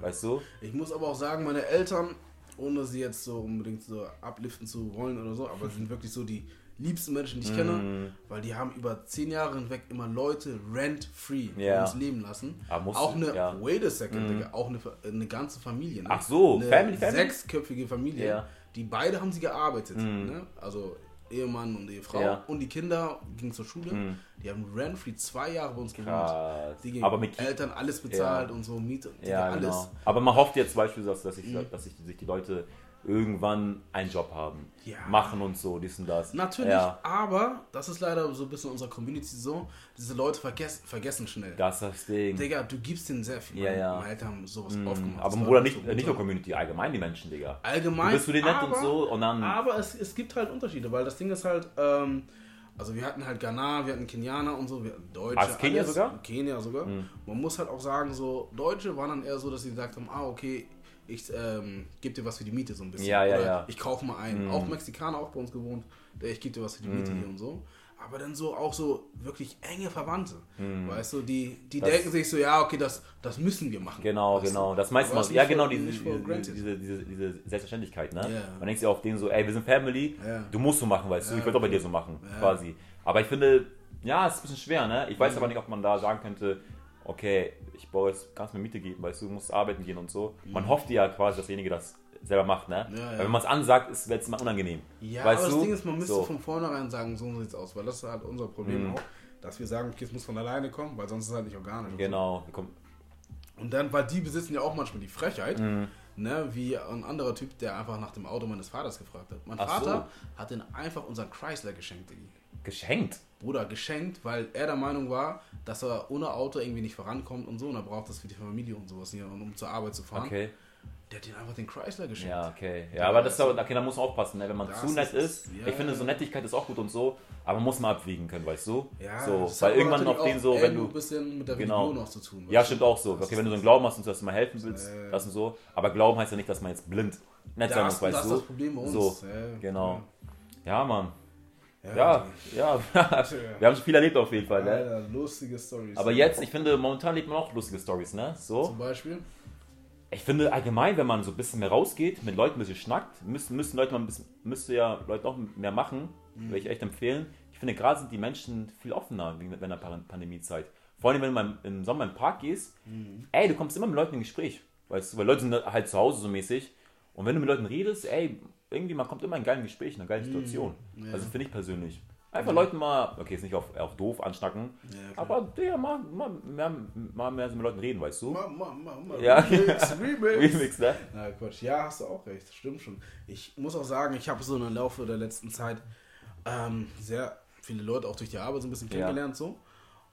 Weißt du? Ich muss aber auch sagen, meine Eltern, ohne sie jetzt so unbedingt so abliften zu wollen oder so, aber sie sind wirklich so die liebsten Menschen, die ich Mhm. kenne, weil die haben über zehn Jahre hinweg immer Leute rent-free Ja. bei uns leben lassen. Auch eine, ja. Wait a second, Digga, auch eine, eine ganze Familie. Ne? Ach so, eine Family, Family? sechsköpfige Familie. Ja. Die beide haben sie gearbeitet. Mhm. Ne? Also Ehemann und Ehefrau. Ja. Und die Kinder gingen zur Schule. Mhm. Die haben rent-free zwei Jahre bei uns gewohnt. Die Aber mit Eltern alles bezahlt und so, Miete, Ja, alles. genau. Aber man hofft jetzt zum Beispiel, dass, ich, Mhm. dass sich die Leute irgendwann einen Job haben. Ja. Machen und so, dies und das. Natürlich, Ja, aber das ist leider so ein bisschen in unserer Community so, diese Leute vergessen, vergessen schnell. das ist das Ding. Digga, du gibst denen sehr viel. Ja, Meine- ja. Meine Eltern haben sowas Mm, aufgemacht. aber Bruder, so nicht, gut. nicht nur Community, allgemein die Menschen, Digga. Allgemein. Du bist für den nett und aber- so und dann. Aber es, es gibt halt Unterschiede, weil das Ding ist halt, ähm, also wir hatten halt Ghana, wir hatten Kenianer und so, wir hatten Deutsche. Ist Kenia sogar? Kenia sogar. Man muss halt auch sagen, so Deutsche waren dann eher so, dass sie gesagt haben, ah, okay, ich ähm, gebe dir was für die Miete so ein bisschen. Ja, ja, Oder ja. Ich kaufe mal ein. Auch Mexikaner, auch bei uns gewohnt, ich gebe dir was für die Miete hier und so. Aber dann so auch so wirklich enge Verwandte. Weißt du, die, die. Das- denken sich so, ja, okay, das, das müssen wir machen. Genau, weißt du? genau. Das meiste Mal, ja genau, diese, diese, diese, diese, Selbstverständlichkeit, ne? Ja. Man denkt sich auf denen so, ey, wir sind Family, Ja. du musst so machen, weißt du, ich würde auch bei okay. dir so machen, quasi. Aber ich finde, ja, es ist ein bisschen schwer, ne? Ich weiß aber nicht, ob man da sagen könnte, okay, ich baue jetzt, kannst mir Miete geben, weißt du, du musst arbeiten gehen und so. Man hofft ja quasi, dass derjenige das selber macht, ne? Mhm. Ja, ja. Weil wenn man es ansagt, ist es mal unangenehm. Ja, weißt aber du? das Ding ist, man müsste So. von vornherein sagen, so sieht's aus, weil das ist halt unser Problem Mhm. auch, dass wir sagen, okay, es muss von alleine kommen, weil sonst ist es halt nicht organisch. und Genau, kommen- So. Und dann, weil die besitzen ja auch manchmal die Frechheit, Mhm. ne, wie ein anderer Typ, der einfach nach dem Auto meines Vaters gefragt hat. Mein Ach Vater hat den einfach unseren Chrysler geschenkt, Diggi. Geschenkt. Bruder, geschenkt, weil er der Meinung war, dass er ohne Auto irgendwie nicht vorankommt und so und er braucht das für die Familie und sowas hier, und um zur Arbeit zu fahren. Okay. Der hat ihn einfach den Chrysler geschenkt. Ja, okay. Ja, aber das ist aber, okay, da muss man aufpassen, ne? wenn man Das zu nett ist- ist. ja, ich finde, so Nettigkeit ist auch gut und so, aber man muss mal abwiegen können, weißt du? Ja, so, weil irgendwann auf den so, wenn du. ein bisschen mit der Genau. Religion noch zu tun. Ja, stimmt du? auch so. Okay, wenn du so einen Glauben hast und dass du mal helfen willst, Äh. das und so. Aber Glauben heißt ja nicht, dass man jetzt blind nett sein muss, weißt das ist du? das Problem bei uns. So, Ja, genau. Ja, Mann. Ja, Ja, ja. Wir haben schon viel erlebt auf jeden Fall, ne? Alter, lustige Stories. Aber jetzt, ich finde, momentan lebt man auch lustige Stories, ne? So. Zum Beispiel? Ich finde allgemein, wenn man so ein bisschen mehr rausgeht, mit Leuten ein bisschen schnackt, müssen, müssen Leute mal ein bisschen, müsste ja Leute auch mehr machen, würde ich echt empfehlen. Ich finde, gerade sind die Menschen viel offener während der Pan- Pandemiezeit. Vor allem, wenn du im Sommer in den Park gehst, ey, du kommst immer mit Leuten in Gespräch. Weißt du, weil Leute sind halt zu Hause so mäßig. Und wenn du mit Leuten redest, ey, irgendwie, man kommt immer in ein geiles Gespräch, in eine geile Situation. Ja. Also finde ich persönlich. Einfach Leuten mal, okay, ist nicht auf, auf doof anschnacken, Ja, aber ja, mal, mal, mehr, mal mehr mit Leuten reden, weißt du? Ma, ma, ma, ma, Ja. Remix, Remix. Remix, ne? Na Quatsch, ja, hast du auch recht, stimmt schon. Ich muss auch sagen, ich habe so im Laufe der letzten Zeit ähm, sehr viele Leute auch durch die Arbeit so ein bisschen Ja. kennengelernt so.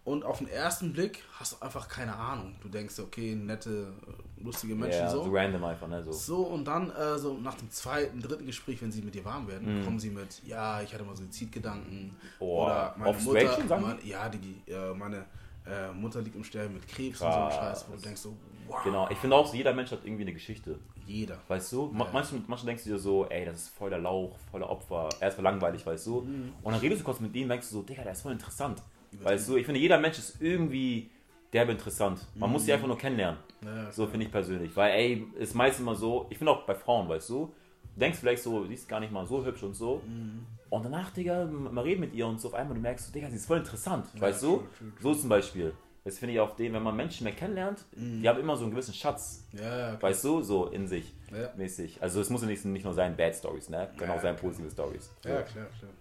Und auf den ersten Blick hast du einfach keine Ahnung. Du denkst, okay, nette, lustige Menschen ja, so. so random einfach, ne? So. So, und dann äh, so nach dem zweiten, dritten Gespräch, wenn sie mit dir warm werden, kommen sie mit, ja, ich hatte mal Suizidgedanken. Oh, oder meine Mutter, sagen ja, die, äh, meine äh, Mutter liegt im Sterben mit Krebs und Krass. so ein Scheiß, wo du denkst so, wow, Genau, ich finde auch, so jeder Mensch hat irgendwie eine Geschichte. jeder. Weißt du? Ja. Manchmal, manchmal denkst du dir so, ey, das ist voller Lauch, voller Opfer, er ist voll langweilig, weißt du? Mhm. Und dann redest du kurz mit ihm, denkst du so, Digga, der ist voll interessant. Weißt du? Ich finde, jeder Mensch ist irgendwie derbe interessant. Man muss sie einfach nur kennenlernen. Ja, So finde ich persönlich. Weil, ey, ist meistens immer so, ich finde auch bei Frauen, weißt du, du denkst vielleicht so, die ist gar nicht mal so hübsch und so. Mhm. Und danach, Digga, man redet mit ihr und so auf einmal, du merkst, Digga, sie ist voll interessant, Ja, weißt du? true, true. So zum Beispiel. Das finde ich auf dem, wenn man Menschen mehr kennenlernt, Mhm. die haben immer so einen gewissen Schatz, Ja, okay. weißt du, so in sich Ja. mäßig. Also es muss ja nicht, nicht nur sein Bad Stories, ne? Können Ja, auch sein positive Stories. So. Ja, klar, klar.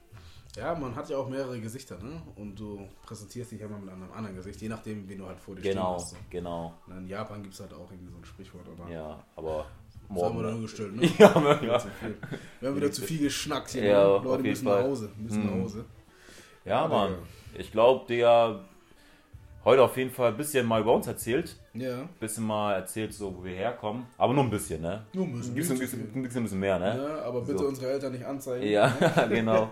Ja, man hat ja auch mehrere Gesichter, ne? Und du präsentierst dich ja mal mit einem anderen Gesicht, je nachdem, wen du halt vor dir Genau, stehen hast. Genau. Und in Japan gibt es halt auch irgendwie so ein Sprichwort, aber Ja, aber das haben wir morgen. dann gestellt, ne? Ja, ja. Ja. Wir haben wieder zu viel geschnackt hier. Ja, ne? Leute müssen Fall. nach Hause. Müssen Mhm. nach Hause. ja, Ja, Mann. Ich glaube, der heute auf jeden Fall ein bisschen mal über uns erzählt. Ja. Ein bisschen mal erzählt, so wo wir herkommen. Aber nur ein bisschen, ne? Nur ein bisschen. Ein bisschen, ein bisschen, ein bisschen, mehr, ne? Ja, aber bitte So. unsere Eltern nicht anzeigen. Ja, genau.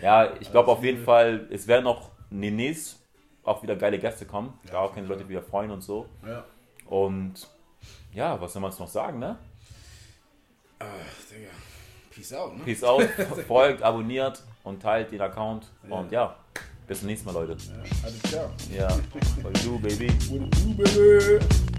Ja, ich glaube auf jeden. Fall, es werden auch demnächst auch wieder geile Gäste kommen. Ja, Da auf auch können die Leute wieder freuen und so. Ja. Und ja, was soll man jetzt noch sagen, ne? Ach, Digga. Peace out, ne? Peace out, folgt, abonniert und teilt den Account. Ja. Und ja, bis zum nächsten Mal, Leute. Ja, alles klar. Ja, voll du, Baby. What do, baby?